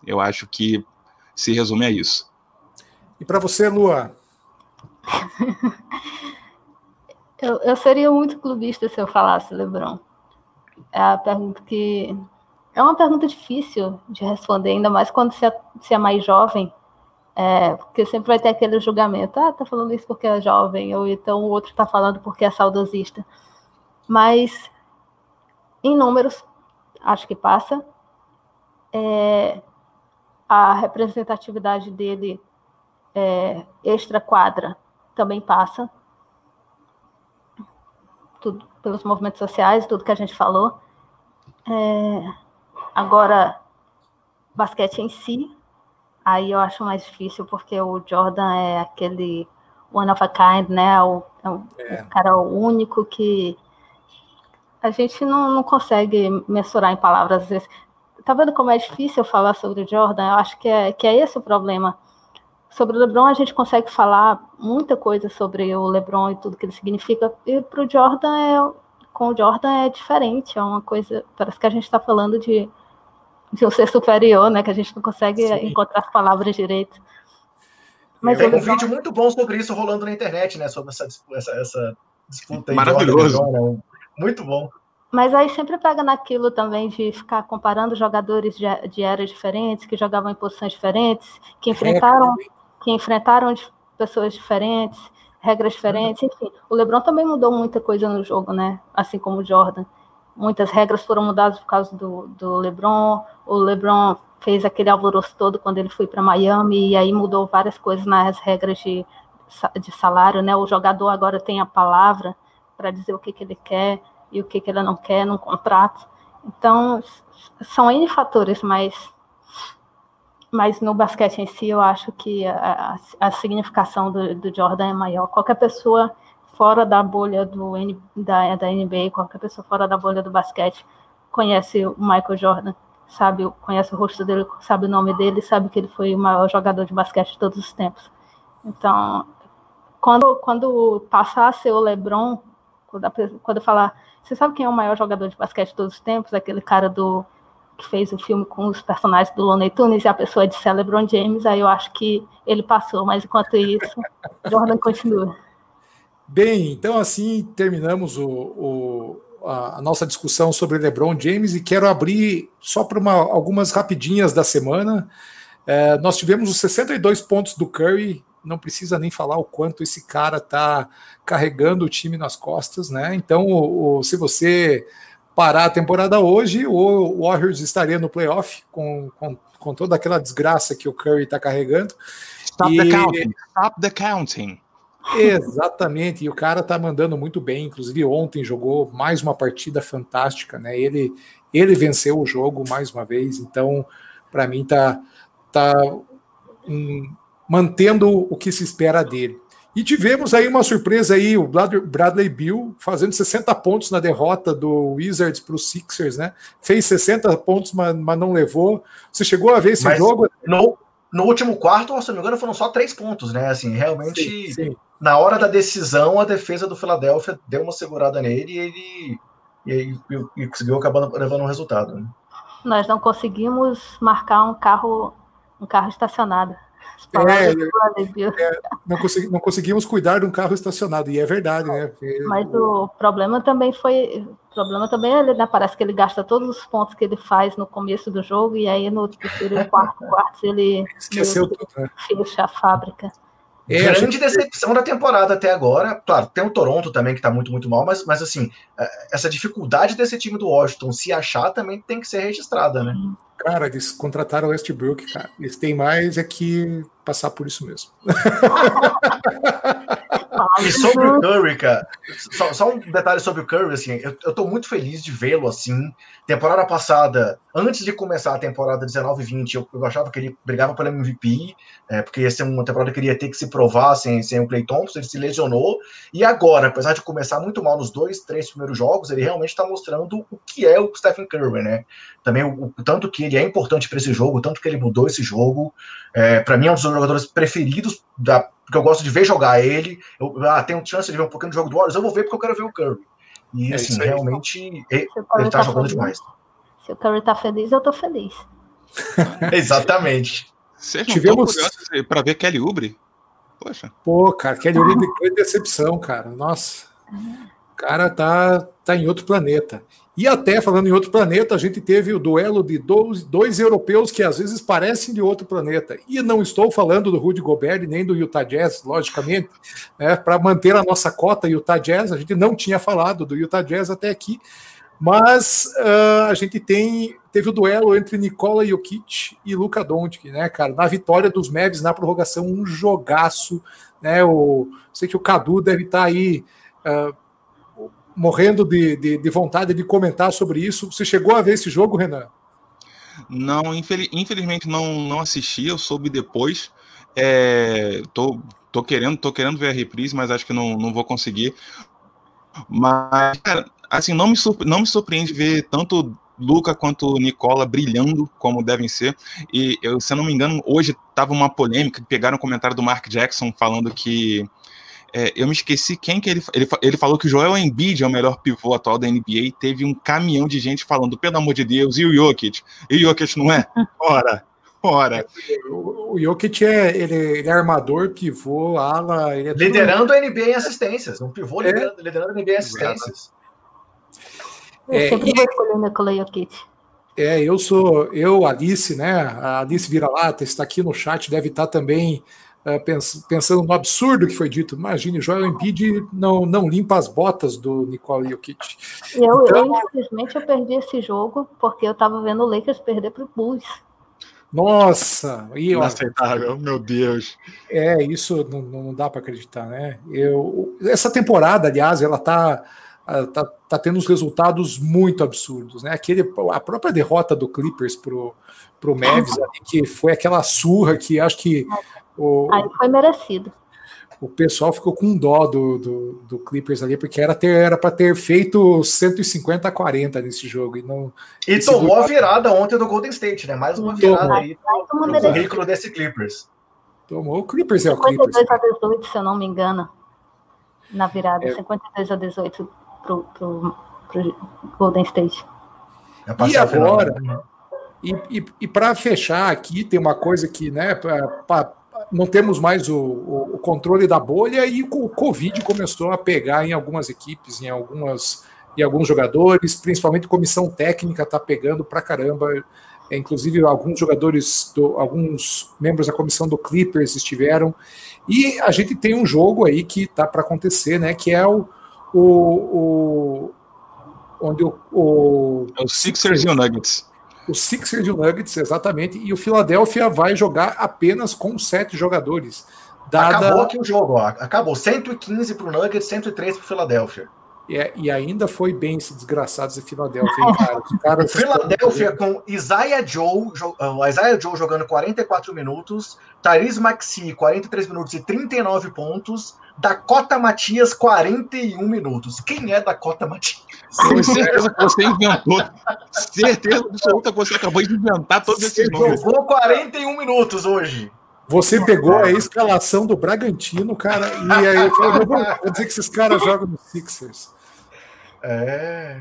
Eu acho que se resume a isso. E para você, Lua? eu, eu seria muito clubista se eu falasse LeBron. É a pergunta que é uma pergunta difícil de responder, ainda mais quando você é, você é mais jovem, é, porque sempre vai ter aquele julgamento, ah, tá falando isso porque é jovem, ou então o outro tá falando porque é saudosista. Mas, em números, acho que passa. É, a representatividade dele é, extra-quadra também passa. Tudo, pelos movimentos sociais, tudo que a gente falou. É, Agora, basquete em si, aí eu acho mais difícil, porque o Jordan é aquele one of a kind, né? O, é um, é. cara único que a gente não, não consegue mensurar em palavras. Às vezes. Tá vendo como é difícil falar sobre o Jordan? Eu acho que é, que é esse o problema. sobre o LeBron a gente consegue falar muita coisa sobre o LeBron e tudo que ele significa. E para o Jordan é, com o Jordan é diferente, é uma coisa. Parece que a gente está falando de, de um ser superior, né? Que a gente não consegue Sim. encontrar as palavras direito. Mas Tem um vídeo muito bom sobre isso rolando na internet, né? Sobre essa, essa, essa disputa aí. Maravilhoso. Jordan, né? Muito bom. Mas aí sempre pega naquilo também de ficar comparando jogadores de, de eras diferentes, que jogavam em posições diferentes, que enfrentaram, que enfrentaram pessoas diferentes, regras diferentes, enfim. O LeBron também mudou muita coisa no jogo, né? Assim como o Jordan. Muitas regras foram mudadas por causa do, do LeBron. O LeBron fez aquele alvoroço todo quando ele foi para Miami e aí mudou várias coisas nas regras de, de salário, né? O jogador agora tem a palavra para dizer o que, que ele quer e o que, que ela não quer num contrato. Então, são N fatores, mas, mas no basquete em si, eu acho que a, a significação do, do, Jordan é maior. Qualquer pessoa fora da bolha do, da, da NBA, qualquer pessoa fora da bolha do basquete, conhece o Michael Jordan, sabe, conhece o rosto dele, sabe o nome dele, sabe que ele foi o maior jogador de basquete de todos os tempos. Então, quando, quando passar a ser o LeBron, quando, quando falar você sabe quem é o maior jogador de basquete de todos os tempos? Aquele cara do que fez o filme com os personagens do Looney Tunes e a pessoa de LeBron James. Aí eu acho que ele passou, mas enquanto isso, Jordan continua. Bem, então assim terminamos o, o, a, a, nossa discussão sobre LeBron James e quero abrir só para algumas rapidinhas da semana. É, nós tivemos os 62 pontos do Curry não precisa nem falar o quanto esse cara está carregando o time nas costas, né? Então, o, o, se você parar a temporada hoje, o Warriors estaria no playoff com, com, com toda aquela desgraça que o Curry está carregando. Stop e... the counting. Stop the counting. Exatamente, e o cara tá mandando muito bem. Inclusive, ontem jogou mais uma partida fantástica, né? Ele, ele venceu o jogo mais uma vez, então, para mim, tá, tá um, mantendo o que se espera dele. E tivemos aí uma surpresa aí, o Bradley Bill fazendo 60 pontos na derrota do Wizards para os Sixers, né? Fez 60 pontos, mas, mas, não levou. Você chegou a ver esse mas jogo? No, no último quarto, se não me engano, foram só três pontos, né? Assim, realmente, sim, sim. Na hora da decisão, a defesa do Philadelphia deu uma segurada nele e ele e, e, e conseguiu acabar levando um resultado. Né? Nós não conseguimos marcar um carro, um carro estacionado. É, é, não, consegui, não, conseguimos cuidar de um carro estacionado, e é verdade, né? Porque Mas o problema também foi. O problema também é ele, né? Parece que ele gasta todos os pontos que ele faz no começo do jogo, e aí no terceiro e quarto quarto ele esqueceu tudo, né? fecha a fábrica. É, Grande decepção da temporada até agora. Claro, tem o Toronto também que tá muito, muito mal, mas, mas assim, é, essa dificuldade desse time do Washington se achar também tem que ser registrada, né? Cara, eles contrataram o Westbrook, cara. Eles têm mais é que passar por isso mesmo. e sobre o Curry, cara, só, só, um detalhe sobre o Curry, assim, eu, eu tô muito feliz de vê-lo assim. Temporada passada, antes de começar a temporada 19-20, eu, eu, achava que ele brigava pelo MVP, é, porque ia ser uma temporada que ele ia ter que se provar sem, sem o Clay Thompson, ele se lesionou, e agora, apesar de começar muito mal nos dois, três primeiros jogos, ele realmente está mostrando o que é o Stephen Curry, né? Também o, o tanto que ele é importante para esse jogo, o tanto que ele mudou esse jogo. É, para mim é um dos jogadores preferidos da, porque eu gosto de ver jogar ele. Eu ah, tenho chance de ver um pouquinho do jogo do Warriors, eu vou ver porque eu quero ver o Curry. E é assim, realmente ele, ele tá, tá jogando feliz. demais. Se o Curry tá feliz, eu tô feliz. Exatamente. Vocês Tivemos para ver Kelly Ubre? Poxa. Pô, cara, Kelly Ubre foi decepção, cara. Nossa. O cara tá, tá em outro planeta. E até, falando em outro planeta, a gente teve o duelo de dois, dois europeus que às vezes parecem de outro planeta. E não estou falando do Rudy Gobert nem do Utah Jazz, logicamente. Né? Para manter a nossa cota Utah Jazz, a gente não tinha falado do Utah Jazz até aqui. Mas uh, a gente tem teve o duelo entre Nikola Jokic e Luka Doncic, né, cara? Na vitória dos Mavs na prorrogação, um jogaço, né? O sei que o Cadu deve estar tá aí uh, morrendo de, de, de, vontade de comentar sobre isso. Você chegou a ver esse jogo, Renan? Não, infeliz, infelizmente não, não assisti, eu soube depois. É, tô, tô, querendo, tô querendo ver a reprise, mas acho que não, não vou conseguir. Mas, cara, assim, não me, surpre, não me surpreende ver tanto Luca quanto Nicola brilhando como devem ser. E eu, se eu não me engano, hoje estava uma polêmica, pegaram um comentário do Mark Jackson falando que é, eu me esqueci quem que ele, ele ele falou que o Joel Embiid é o melhor pivô atual da NBA. Teve um caminhão de gente falando, pelo amor de Deus, e o Jokic? E o Jokic não é? Ora, ora. O, o Jokic é, ele, ele é armador, pivô, ala. É liderando tudo... a NBA em assistências. Um pivô é. liderando, liderando a NBA em assistências. Eu é, sempre vou escolher o Nikola Jokic. É, eu sou, eu, Alice, né? A Alice Vira-Lata está aqui no chat, deve estar também pensando no absurdo que foi dito. Imagine, Joel Embiid não, não limpa as botas do Nikola Jokic. Eu, então, eu, infelizmente, eu perdi esse jogo porque eu estava vendo o Lakers perder para o Bulls. Nossa! E, Inaceitável, meu Deus. É, isso não, não dá para acreditar, né? Eu, essa temporada, aliás, ela está tá, tá tendo uns resultados muito absurdos, né? Aquele, a própria derrota do Clippers pro, pro Mavis, ali, que foi aquela surra que acho que o, Aí foi merecido. O pessoal ficou com dó do, do, do Clippers ali, porque era ter era para ter feito 150 a 40 nesse jogo. E, não, e tomou a virada ontem do Golden State, né? Mais uma virada tomou. aí no, no currículo desse Clippers. Tomou o Clippers, é o Clippers. 52 a 18, se eu não me engano, na virada. É. 52 a 18 pro, pro, pro Golden State. E agora, e, e, e para fechar aqui, tem uma coisa que, né, pra, pra, não temos mais o, o, controle da bolha e o Covid começou a pegar em algumas equipes, em algumas em alguns jogadores, principalmente comissão técnica está pegando pra caramba. É, inclusive alguns jogadores, do, alguns membros da comissão do Clippers estiveram. E a gente tem um jogo aí que tá para acontecer, né? Que é o, o, o onde o, o, é o Sixers e o Nuggets. O Sixers e o Nuggets, exatamente, e o Philadelphia vai jogar apenas com sete jogadores. Dada... Acabou aqui o jogo, ó. acabou 115 para o Nuggets, 103 para o Philadelphia. É, e ainda foi bem esse desgraçado esse Philadelphia, cara. cara o Philadelphia com Isaiah Joe, o Isaiah Joe jogando 44 minutos, Tyrese Maxi 43 minutos e 39 pontos, Dakota Matias, 41 minutos. Quem é Dakota Matias? Tenho certeza que você inventou. Certeza absoluta que você acabou de inventar todos esses nomes. Jogou 41 minutos hoje. Você pegou a escalação do Bragantino, cara, e aí eu falei, vou dizer que esses caras jogam no Sixers. É.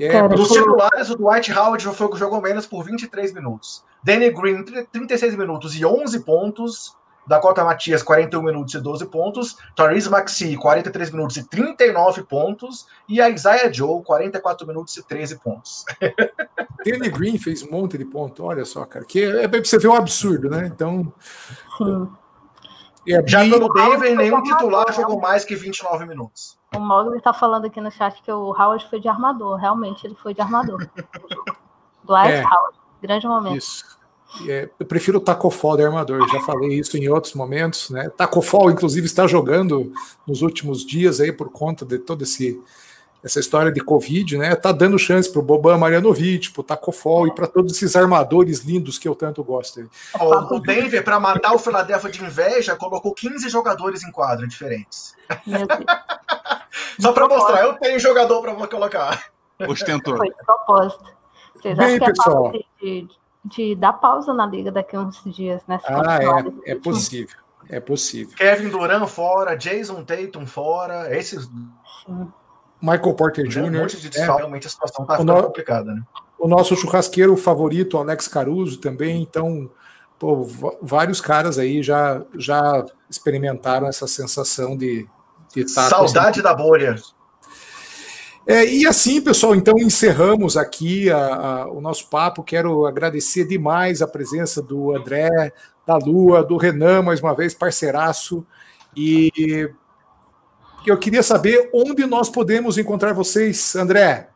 é Dos titulares, o Dwight Howard foi o que jogou menos por 23 minutos. Danny Green, 36 minutos e 11 pontos. Dakota Matias, 41 minutos e 12 pontos. Therese Maxi, 43 minutos e 39 pontos. E a Isaiah Joe, 44 minutos e 13 pontos. Danny Green fez um monte de pontos, olha só, cara. Que é, é para você ver um absurdo, né? Então. É Já pelo Denver, nenhum titular jogou mais que 29 minutos. O Mogli está falando aqui no chat que o Howard foi de armador. Realmente, ele foi de armador. Dwight é, Howard. Grande momento. Isso. É, eu prefiro o Tacofol de armador, já falei isso em outros momentos, né? Tacofol, inclusive, está jogando nos últimos dias aí por conta de toda essa história de Covid, né? Tá dando chance para o Boban Marianovic, para o Tacofol e para todos esses armadores lindos que eu tanto gosto. O, o Denver, para matar o Philadelphia de inveja, colocou 15 jogadores em quadra diferentes. Só para mostrar, eu tenho jogador para colocar. Ostentou. Foi propósito. Vocês Bem, acham que é pessoal. De, de dar pausa na liga daqui a uns dias, né? Ah, é, é possível. É possível. Kevin Durant fora, Jason Tatum fora, esses. Sim. Michael Porter Jr. Um monte de é. realmente a situação tá ficando no... complicada, né? O nosso churrasqueiro favorito, Alex Caruso, também. Então, pô, vários caras aí já, já experimentaram essa sensação de. de estar Saudade da bolha. É, e assim, pessoal, então encerramos aqui a, a, o nosso papo. Quero agradecer demais a presença do André, da Lua, do Renan, mais uma vez, parceiraço. E eu queria saber onde nós podemos encontrar vocês, André.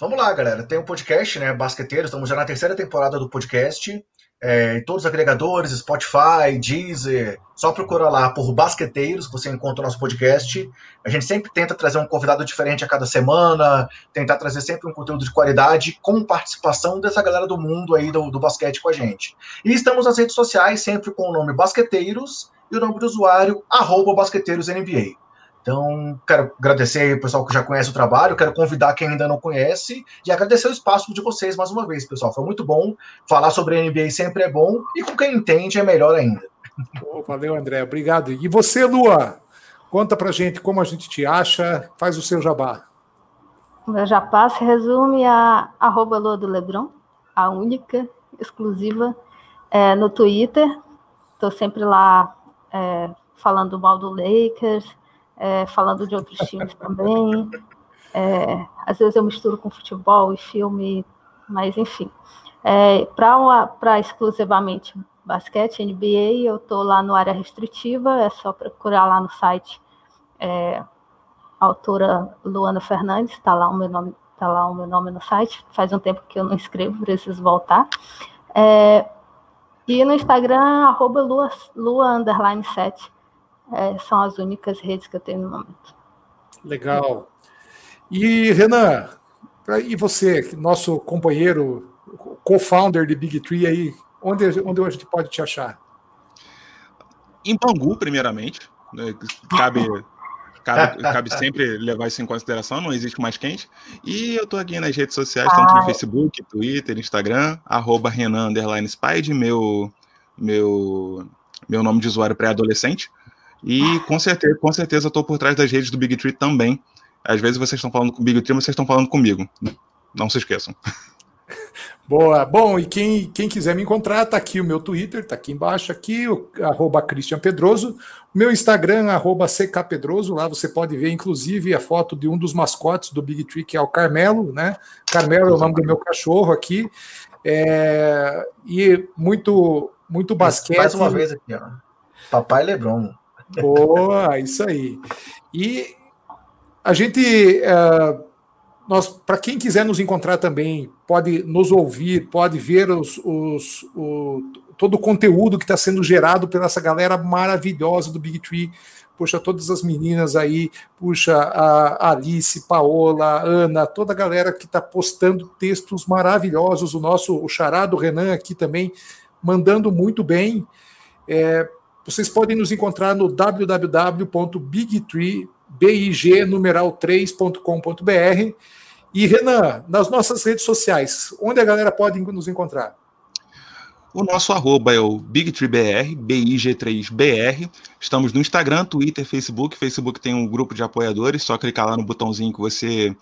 Vamos lá, galera. Tem um podcast, né? Basqueteiros. Estamos já na terceira temporada do podcast é, em todos os agregadores, Spotify, Deezer, só procura lá por Basqueteiros, você encontra o nosso podcast. A gente sempre tenta trazer um convidado diferente a cada semana, tentar trazer sempre um conteúdo de qualidade com participação dessa galera do mundo aí do, do basquete com a gente. E estamos nas redes sociais sempre com o nome Basqueteiros e o nome do usuário, arroba BasqueteirosNBA. Então, quero agradecer aí o pessoal que já conhece o trabalho, quero convidar quem ainda não conhece e agradecer o espaço de vocês mais uma vez, pessoal. Foi muito bom. Falar sobre a NBA sempre é bom e com quem entende é melhor ainda. Oh, valeu, André. Obrigado. E você, Lua? Conta pra gente como a gente te acha, faz o seu jabá. O meu jabá se resume a arroba Lua do Lebron, a única, exclusiva, é, no Twitter. Estou sempre lá é, falando mal do Lakers, é, falando de outros times também. É, às vezes eu misturo com futebol e filme, mas enfim. É, Para exclusivamente basquete, NBA, eu estou lá no área restritiva, é só procurar lá no site. É, autora Luana Fernandes, está lá o meu nome, tá lá o meu nome no site. Faz um tempo que eu não escrevo, preciso voltar. É, e no Instagram, arroba lua, lua underline 7. É, são as únicas redes que eu tenho no momento. Legal. E, Renan, e você, nosso companheiro, co-founder de Big Tree aí, onde, onde a gente pode te achar? Em Bangu, primeiramente. Né, cabe, cabe, cabe sempre levar isso em consideração, não existe mais quente. E eu estou aqui nas redes sociais, tanto no Facebook, Twitter, Instagram, arroba Renan Spide, meu, meu, meu nome de usuário pré-adolescente. E com certeza, com certeza estou por trás das redes do Big Tree também. Às vezes vocês estão falando com o Big Tree, mas vocês estão falando comigo. Não se esqueçam. Boa. Bom, e quem, quem quiser me encontrar, tá aqui o meu Twitter, tá aqui embaixo, aqui, o arroba Christian Pedroso. Meu Instagram, arroba CKPedroso. Lá você pode ver, inclusive, a foto de um dos mascotes do Big Tree, que é o Carmelo, né? Carmelo é o nome do meu cachorro aqui. É, e muito, muito basquete. Mais uma vez aqui, ó. Papai Lebron. Boa, isso aí. E a gente, uh, nós, para quem quiser nos encontrar também, pode nos ouvir, pode ver os, os, o, todo o conteúdo que está sendo gerado pela essa galera maravilhosa do Big Tree. Puxa, todas as meninas aí, puxa, a Alice, Paola, Ana, toda a galera que está postando textos maravilhosos. O nosso, o charado Renan aqui também, mandando muito bem. É, vocês podem nos encontrar no www.bigtree.big3.com.br. E Renan, nas nossas redes sociais, onde a galera pode nos encontrar? O nosso arroba é o BigTreeBR, BIG3BR. Estamos no Instagram, Twitter, Facebook. Facebook tem um grupo de apoiadores, só clicar lá no botãozinho que você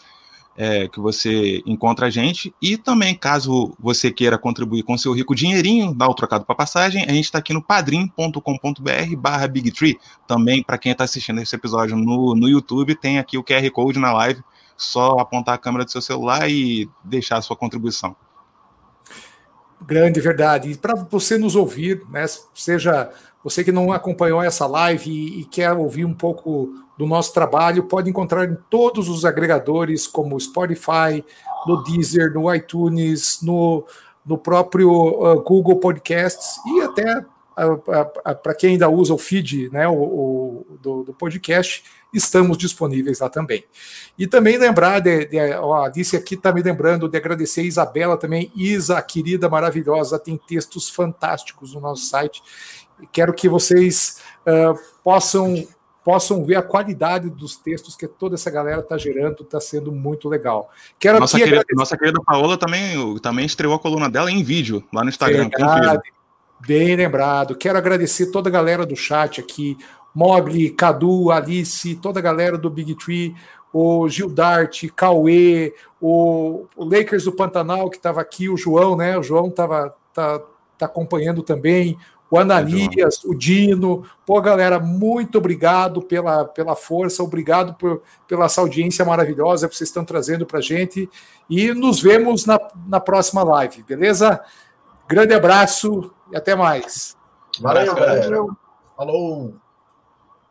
é, que você encontra a gente. E também, caso você queira contribuir com seu rico dinheirinho, dá o trocado para passagem, a gente está aqui no padrim.com.br barra Bigtree. Também, para quem está assistindo esse episódio no, no YouTube, tem aqui o QR Code na live. Só apontar a câmera do seu celular e deixar a sua contribuição. Grande, verdade. E para você nos ouvir, né, seja você que não acompanhou essa live e, e, quer ouvir um pouco do nosso trabalho, pode encontrar em todos os agregadores, como Spotify, no Deezer, no iTunes, no, no próprio uh, Google Podcasts e até uh, uh, para quem ainda usa o feed né, o, o do, do, podcast, estamos disponíveis lá também. E também lembrar, de, de, a Alice aqui está me lembrando de agradecer a Isabela também, Isa, querida, maravilhosa, tem textos fantásticos no nosso site quero que vocês uh, possam possam ver a qualidade dos textos que toda essa galera está gerando, está sendo muito legal. Quero nossa, querida, agradecer... nossa querida Paola também, também estreou a coluna dela em vídeo lá no Instagram. Verdade, bem lembrado. Quero agradecer toda a galera do chat aqui, Mogli, Cadu, Alice, toda a galera do Big Tree, o Gildart, Cauê, o, o Lakers do Pantanal, que estava aqui, o João, né? O João estava tá, tá acompanhando também, o Ananias, o Dino. Pô, galera, muito obrigado pela, pela força, obrigado por, pela essa audiência maravilhosa que vocês estão trazendo para gente. E nos vemos na, na próxima live, beleza? Grande abraço e até mais. Valeu, galera. Falou.